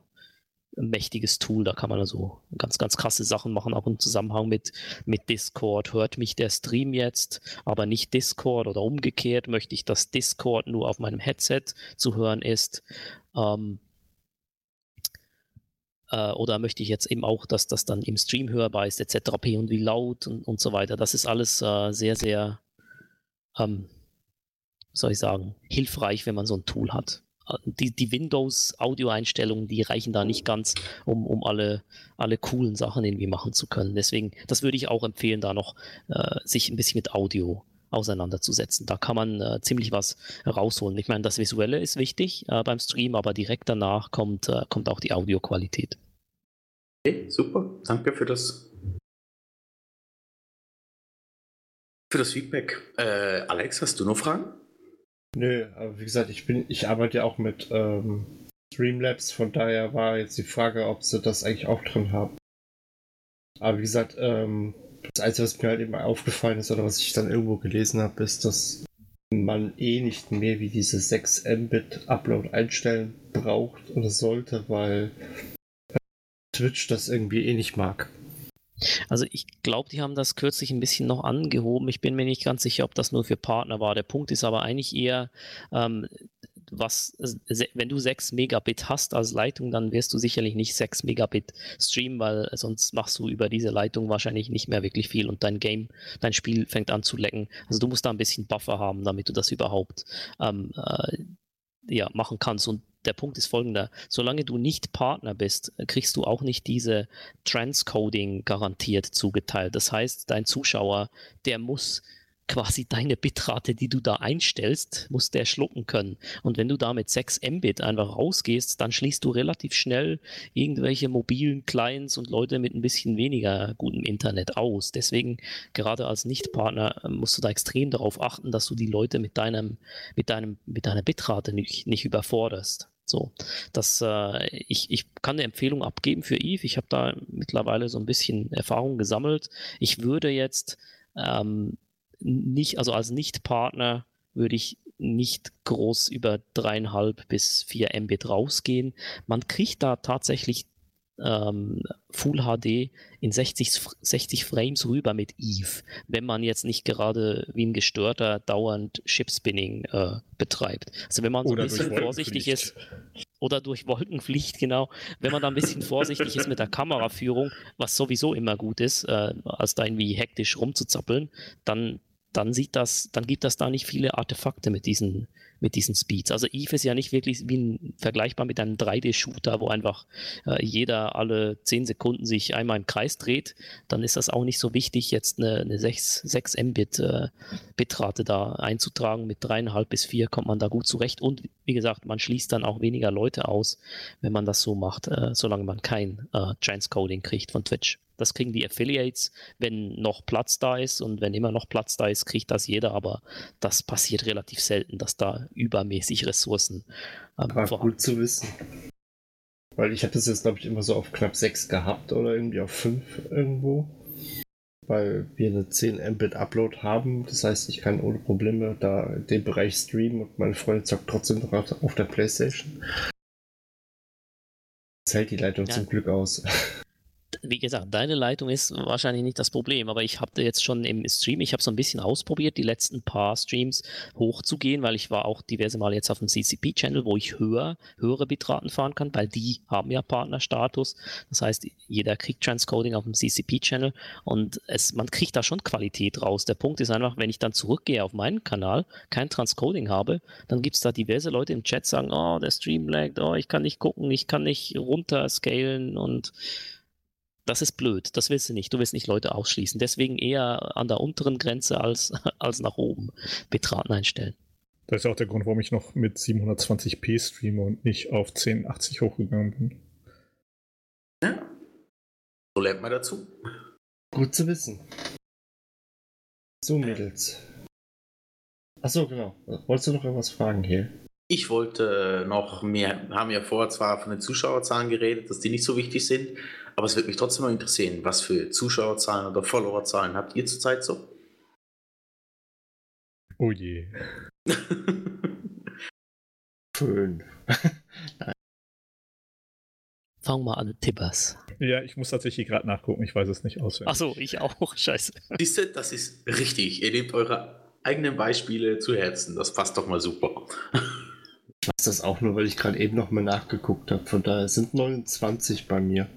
mächtiges Tool. Da kann man also ganz, ganz krasse Sachen machen, auch im Zusammenhang mit, mit Discord. Hört mich der Stream jetzt, aber nicht Discord oder umgekehrt? Möchte ich, dass Discord nur auf meinem Headset zu hören ist? Ähm, äh, oder möchte ich jetzt eben auch, dass das dann im Stream hörbar ist, etc. p und wie laut und, und so weiter. Das ist alles äh, sehr, sehr, ähm, soll ich sagen, hilfreich, wenn man so ein Tool hat die, die Windows-Audio-Einstellungen, die reichen da nicht ganz, um, um alle, alle coolen Sachen irgendwie machen zu können. Deswegen, das würde ich auch empfehlen, da noch äh, sich ein bisschen mit Audio auseinanderzusetzen. Da kann man äh, ziemlich was rausholen. Ich meine, das Visuelle ist wichtig äh, beim Stream, aber direkt danach kommt, äh, kommt auch die Audioqualität. Okay, super. Danke für das für das Feedback. Äh, Alex, hast du noch Fragen? Nö, aber wie gesagt, ich bin, ich arbeite ja auch mit ähm, Streamlabs, von daher war jetzt die Frage, ob sie das eigentlich auch drin haben. Aber wie gesagt, ähm, das Einzige, was mir halt eben aufgefallen ist oder was ich dann irgendwo gelesen habe, ist, dass man eh nicht mehr wie diese 6 Mbit Upload einstellen braucht oder sollte, weil Twitch das irgendwie eh nicht mag. Also ich glaube, die haben das kürzlich ein bisschen noch angehoben. Ich bin mir nicht ganz sicher, ob das nur für Partner war. Der Punkt ist aber eigentlich eher, ähm, was, wenn du 6 Megabit hast als Leitung, dann wirst du sicherlich nicht 6 Megabit streamen, weil sonst machst du über diese Leitung wahrscheinlich nicht mehr wirklich viel und dein Game, dein Spiel fängt an zu lecken. Also du musst da ein bisschen Buffer haben, damit du das überhaupt ähm, äh, ja, machen kannst. Und der Punkt ist folgender. Solange du nicht Partner bist, kriegst du auch nicht diese Transcoding garantiert zugeteilt. Das heißt, dein Zuschauer, der muss quasi deine Bitrate, die du da einstellst, muss der schlucken können. Und wenn du da mit 6 Mbit einfach rausgehst, dann schließt du relativ schnell irgendwelche mobilen Clients und Leute mit ein bisschen weniger gutem Internet aus. Deswegen, gerade als Nichtpartner, musst du da extrem darauf achten, dass du die Leute mit deinem, mit deinem, mit deiner Bitrate nicht, nicht überforderst. So, das, äh, ich, ich kann eine Empfehlung abgeben für Eve. Ich habe da mittlerweile so ein bisschen Erfahrung gesammelt. Ich würde jetzt ähm, nicht, also als Nicht-Partner würde ich nicht groß über dreieinhalb bis vier Mbit rausgehen. Man kriegt da tatsächlich ähm, Full HD in 60, 60 Frames rüber mit Eve, wenn man jetzt nicht gerade wie ein Gestörter dauernd Chip-Spinning äh, betreibt. Also wenn man so ein bisschen vorsichtig ist, oder durch Wolkenpflicht, genau, wenn man da ein bisschen vorsichtig ist mit der Kameraführung, was sowieso immer gut ist, äh, als da irgendwie hektisch rumzuzappeln, dann dann sieht das, dann gibt das da nicht viele Artefakte mit diesen, mit diesen Speeds. Also Eve ist ja nicht wirklich wie ein, vergleichbar mit einem 3D-Shooter, wo einfach äh, jeder alle 10 Sekunden sich einmal im Kreis dreht. Dann ist das auch nicht so wichtig, jetzt eine, eine 6, 6 Mbit äh, Bitrate da einzutragen. Mit 3,5 bis 4 kommt man da gut zurecht. Und wie gesagt, man schließt dann auch weniger Leute aus, wenn man das so macht, äh, solange man kein äh, Transcoding kriegt von Twitch. Das kriegen die Affiliates, wenn noch Platz da ist und wenn immer noch Platz da ist, kriegt das jeder, aber das passiert relativ selten, dass da übermäßig Ressourcen ähm, Aber gut zu wissen. Weil ich hatte es jetzt, glaube ich, immer so auf knapp 6 gehabt oder irgendwie auf 5 irgendwo. Weil wir eine 10 Mbit Upload haben. Das heißt, ich kann ohne Probleme da den Bereich streamen und meine Freundin zockt trotzdem noch auf der Playstation. Das hält die Leitung ja. zum Glück aus. wie gesagt, deine Leitung ist wahrscheinlich nicht das Problem, aber ich habe jetzt schon im Stream, ich habe so ein bisschen ausprobiert, die letzten paar Streams hochzugehen, weil ich war auch diverse Mal jetzt auf dem CCP-Channel, wo ich höher, höhere Bitraten fahren kann, weil die haben ja Partnerstatus. Das heißt, jeder kriegt Transcoding auf dem CCP-Channel und es, man kriegt da schon Qualität raus. Der Punkt ist einfach, wenn ich dann zurückgehe auf meinen Kanal, kein Transcoding habe, dann gibt es da diverse Leute im Chat, sagen, oh, der Stream laggt, oh, ich kann nicht gucken, ich kann nicht runterscalen und das ist blöd, das willst du nicht. Du willst nicht Leute ausschließen. Deswegen eher an der unteren Grenze als, als nach oben Bitraten einstellen. Das ist auch der Grund, warum ich noch mit 720p streame und nicht auf 1080 hochgegangen bin. Ja. So lernt man dazu. Gut zu wissen. So, Mädels. Achso, genau. Wolltest du noch irgendwas fragen hier? Ich wollte noch mehr, haben ja vorher zwar von den Zuschauerzahlen geredet, dass die nicht so wichtig sind, aber es würde mich trotzdem mal interessieren, was für Zuschauerzahlen oder Followerzahlen habt ihr zurzeit so? Oh je. Fünf. Fangen wir an, Tippers. Ja, ich muss tatsächlich gerade nachgucken, ich weiß es nicht auswendig. Achso, ich auch. Scheiße. Siehst du, das ist richtig. Ihr nehmt eure eigenen Beispiele zu Herzen. Das passt doch mal super. Ich weiß das auch nur, weil ich gerade eben noch mal nachgeguckt habe. Von daher sind 29 bei mir.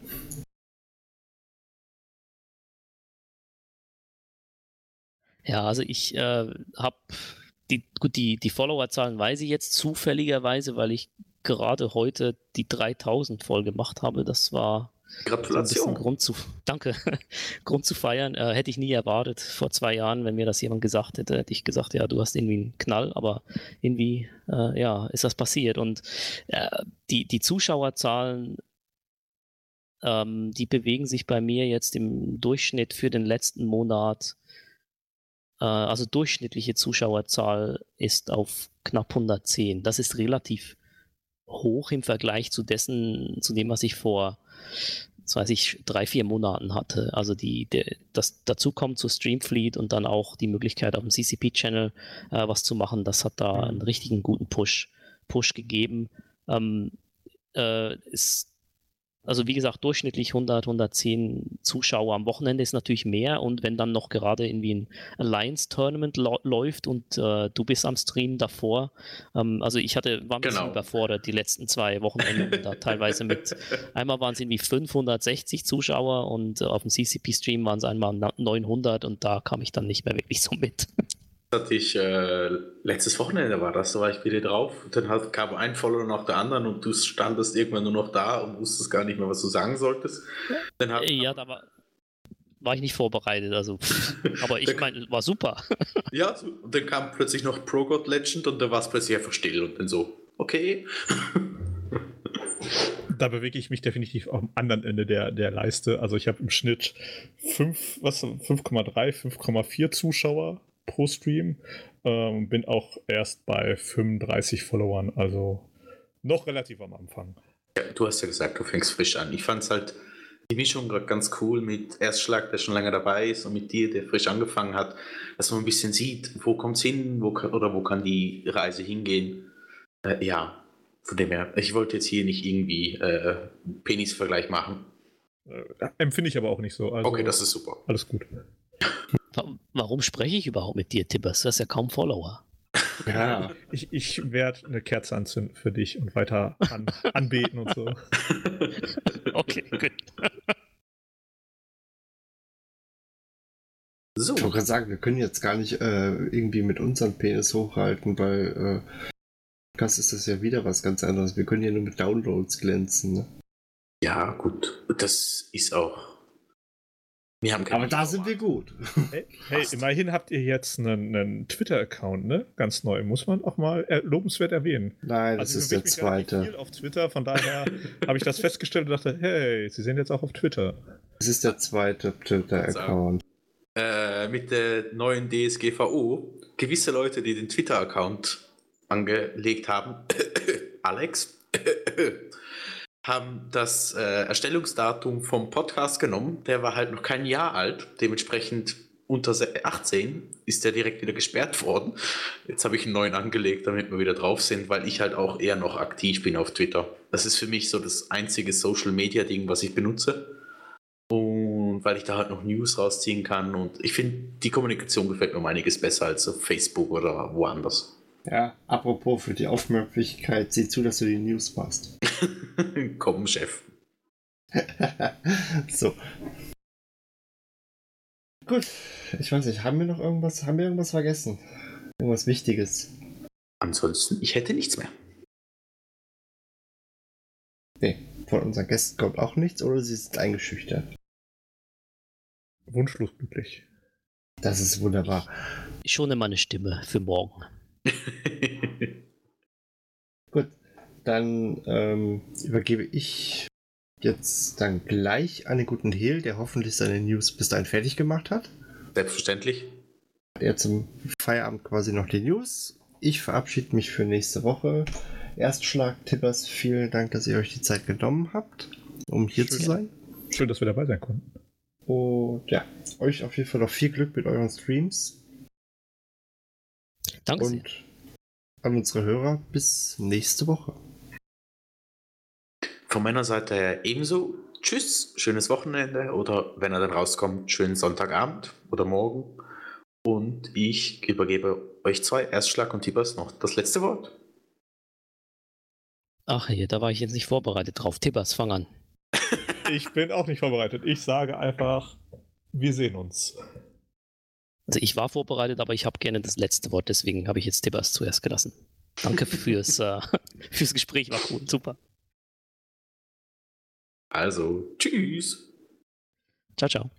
Ja, also ich äh, habe die, die, die Followerzahlen weiß ich jetzt zufälligerweise, weil ich gerade heute die 3000 voll gemacht habe. Das war Gratulation. So Grund zu, danke, Grund zu feiern. Äh, hätte ich nie erwartet. Vor zwei Jahren, wenn mir das jemand gesagt hätte, hätte ich gesagt, ja, du hast irgendwie einen Knall, aber irgendwie, äh, ja, ist das passiert. Und äh, die, die Zuschauerzahlen, ähm, die bewegen sich bei mir jetzt im Durchschnitt für den letzten Monat äh, also durchschnittliche Zuschauerzahl ist auf knapp 110. Das ist relativ hoch im Vergleich zu dessen, zu dem, was ich vor, das weiß ich, drei, vier Monaten hatte. Also die, der, das dazu kommt zu Streamfleet und dann auch die Möglichkeit auf dem CCP-Channel äh, was zu machen, das hat da mhm. einen richtigen guten Push, Push gegeben. Ähm, äh, ist also wie gesagt, durchschnittlich 100, 110 Zuschauer am Wochenende ist natürlich mehr und wenn dann noch gerade irgendwie ein Alliance-Tournament läuft und äh, du bist am Stream davor, ähm, also ich hatte, war ein genau. bisschen überfordert die letzten zwei Wochenende da teilweise mit, einmal waren es irgendwie 560 Zuschauer und äh, auf dem CCP-Stream waren es einmal 900 und da kam ich dann nicht mehr wirklich so mit hatte ich, äh, letztes Wochenende war das, da war ich wieder drauf. Und dann halt kam ein Follower nach der anderen und du standest irgendwann nur noch da und wusstest gar nicht mehr, was du sagen solltest. Dann hat, ja, da war, war ich nicht vorbereitet, also. aber ich meine, war super. ja, und dann kam plötzlich noch Pro God Legend und da war es plötzlich einfach still und dann so, okay. da bewege ich mich definitiv am anderen Ende der, der Leiste. Also ich habe im Schnitt 5,3, 5,4 Zuschauer pro Stream. Ähm, bin auch erst bei 35 Followern, also noch relativ am Anfang. Ja, du hast ja gesagt, du fängst frisch an. Ich fand es halt die Mischung gerade ganz cool mit Erstschlag, der schon lange dabei ist, und mit dir, der frisch angefangen hat, dass man ein bisschen sieht, wo kommt es hin wo kann, oder wo kann die Reise hingehen. Äh, ja, von dem her, ich wollte jetzt hier nicht irgendwie äh, Penis-Vergleich machen. Äh, empfinde ich aber auch nicht so. Also, okay, das ist super. Alles gut. Warum spreche ich überhaupt mit dir, Tippers? Du hast ja kaum Follower. Ja, ich, ich werde eine Kerze anzünden für dich und weiter an, anbeten und so. Okay, gut. So. Ich wollte gerade sagen, wir können jetzt gar nicht äh, irgendwie mit unserem Penis hochhalten, weil äh, das ist das ja wieder was ganz anderes. Wir können ja nur mit Downloads glänzen. Ne? Ja, gut. Das ist auch wir haben Aber da sind wir gut. Hey, hey immerhin habt ihr jetzt einen, einen Twitter-Account, ne? Ganz neu. Muss man auch mal er lobenswert erwähnen. Nein, also das ist der zweite. Viel auf Twitter, von daher habe ich das festgestellt und dachte, hey, sie sind jetzt auch auf Twitter. Das ist der zweite Twitter-Account. Äh, mit der neuen DSGVO, gewisse Leute, die den Twitter-Account angelegt haben, Alex, haben das äh, Erstellungsdatum vom Podcast genommen. Der war halt noch kein Jahr alt, dementsprechend unter 18 ist der direkt wieder gesperrt worden. Jetzt habe ich einen neuen angelegt, damit wir wieder drauf sind, weil ich halt auch eher noch aktiv bin auf Twitter. Das ist für mich so das einzige Social Media Ding, was ich benutze. Und weil ich da halt noch News rausziehen kann. Und ich finde, die Kommunikation gefällt mir um einiges besser als auf Facebook oder woanders. Ja, apropos für die Aufmerksamkeit, sieh zu, dass du die News machst. Komm, Chef. so. Gut, ich weiß nicht, haben wir noch irgendwas, haben wir irgendwas vergessen? Irgendwas Wichtiges? Ansonsten, ich hätte nichts mehr. Nee, von unseren Gästen kommt auch nichts oder sie sind eingeschüchtert. Wunschlos glücklich. Das ist wunderbar. Ich schone meine Stimme für morgen. Gut, dann ähm, übergebe ich jetzt dann gleich an den guten Hehl, der hoffentlich seine News bis dahin fertig gemacht hat. Selbstverständlich. Er zum Feierabend quasi noch die News. Ich verabschiede mich für nächste Woche. Erstschlag Tippers, vielen Dank, dass ihr euch die Zeit genommen habt, um hier Schön. zu sein. Schön, dass wir dabei sein konnten. Und ja, euch auf jeden Fall noch viel Glück mit euren Streams. Danke sehr. Und an unsere Hörer bis nächste Woche. Von meiner Seite her ebenso. Tschüss, schönes Wochenende oder wenn er dann rauskommt, schönen Sonntagabend oder morgen. Und ich übergebe euch zwei, Erstschlag und Tibers, noch das letzte Wort. Ach je, da war ich jetzt nicht vorbereitet drauf. Tibbers, fang an. Ich bin auch nicht vorbereitet. Ich sage einfach, wir sehen uns. Also ich war vorbereitet, aber ich habe gerne das letzte Wort, deswegen habe ich jetzt Tibbers zuerst gelassen. Danke fürs, äh, fürs Gespräch, war cool, super. Also, tschüss. Ciao, ciao.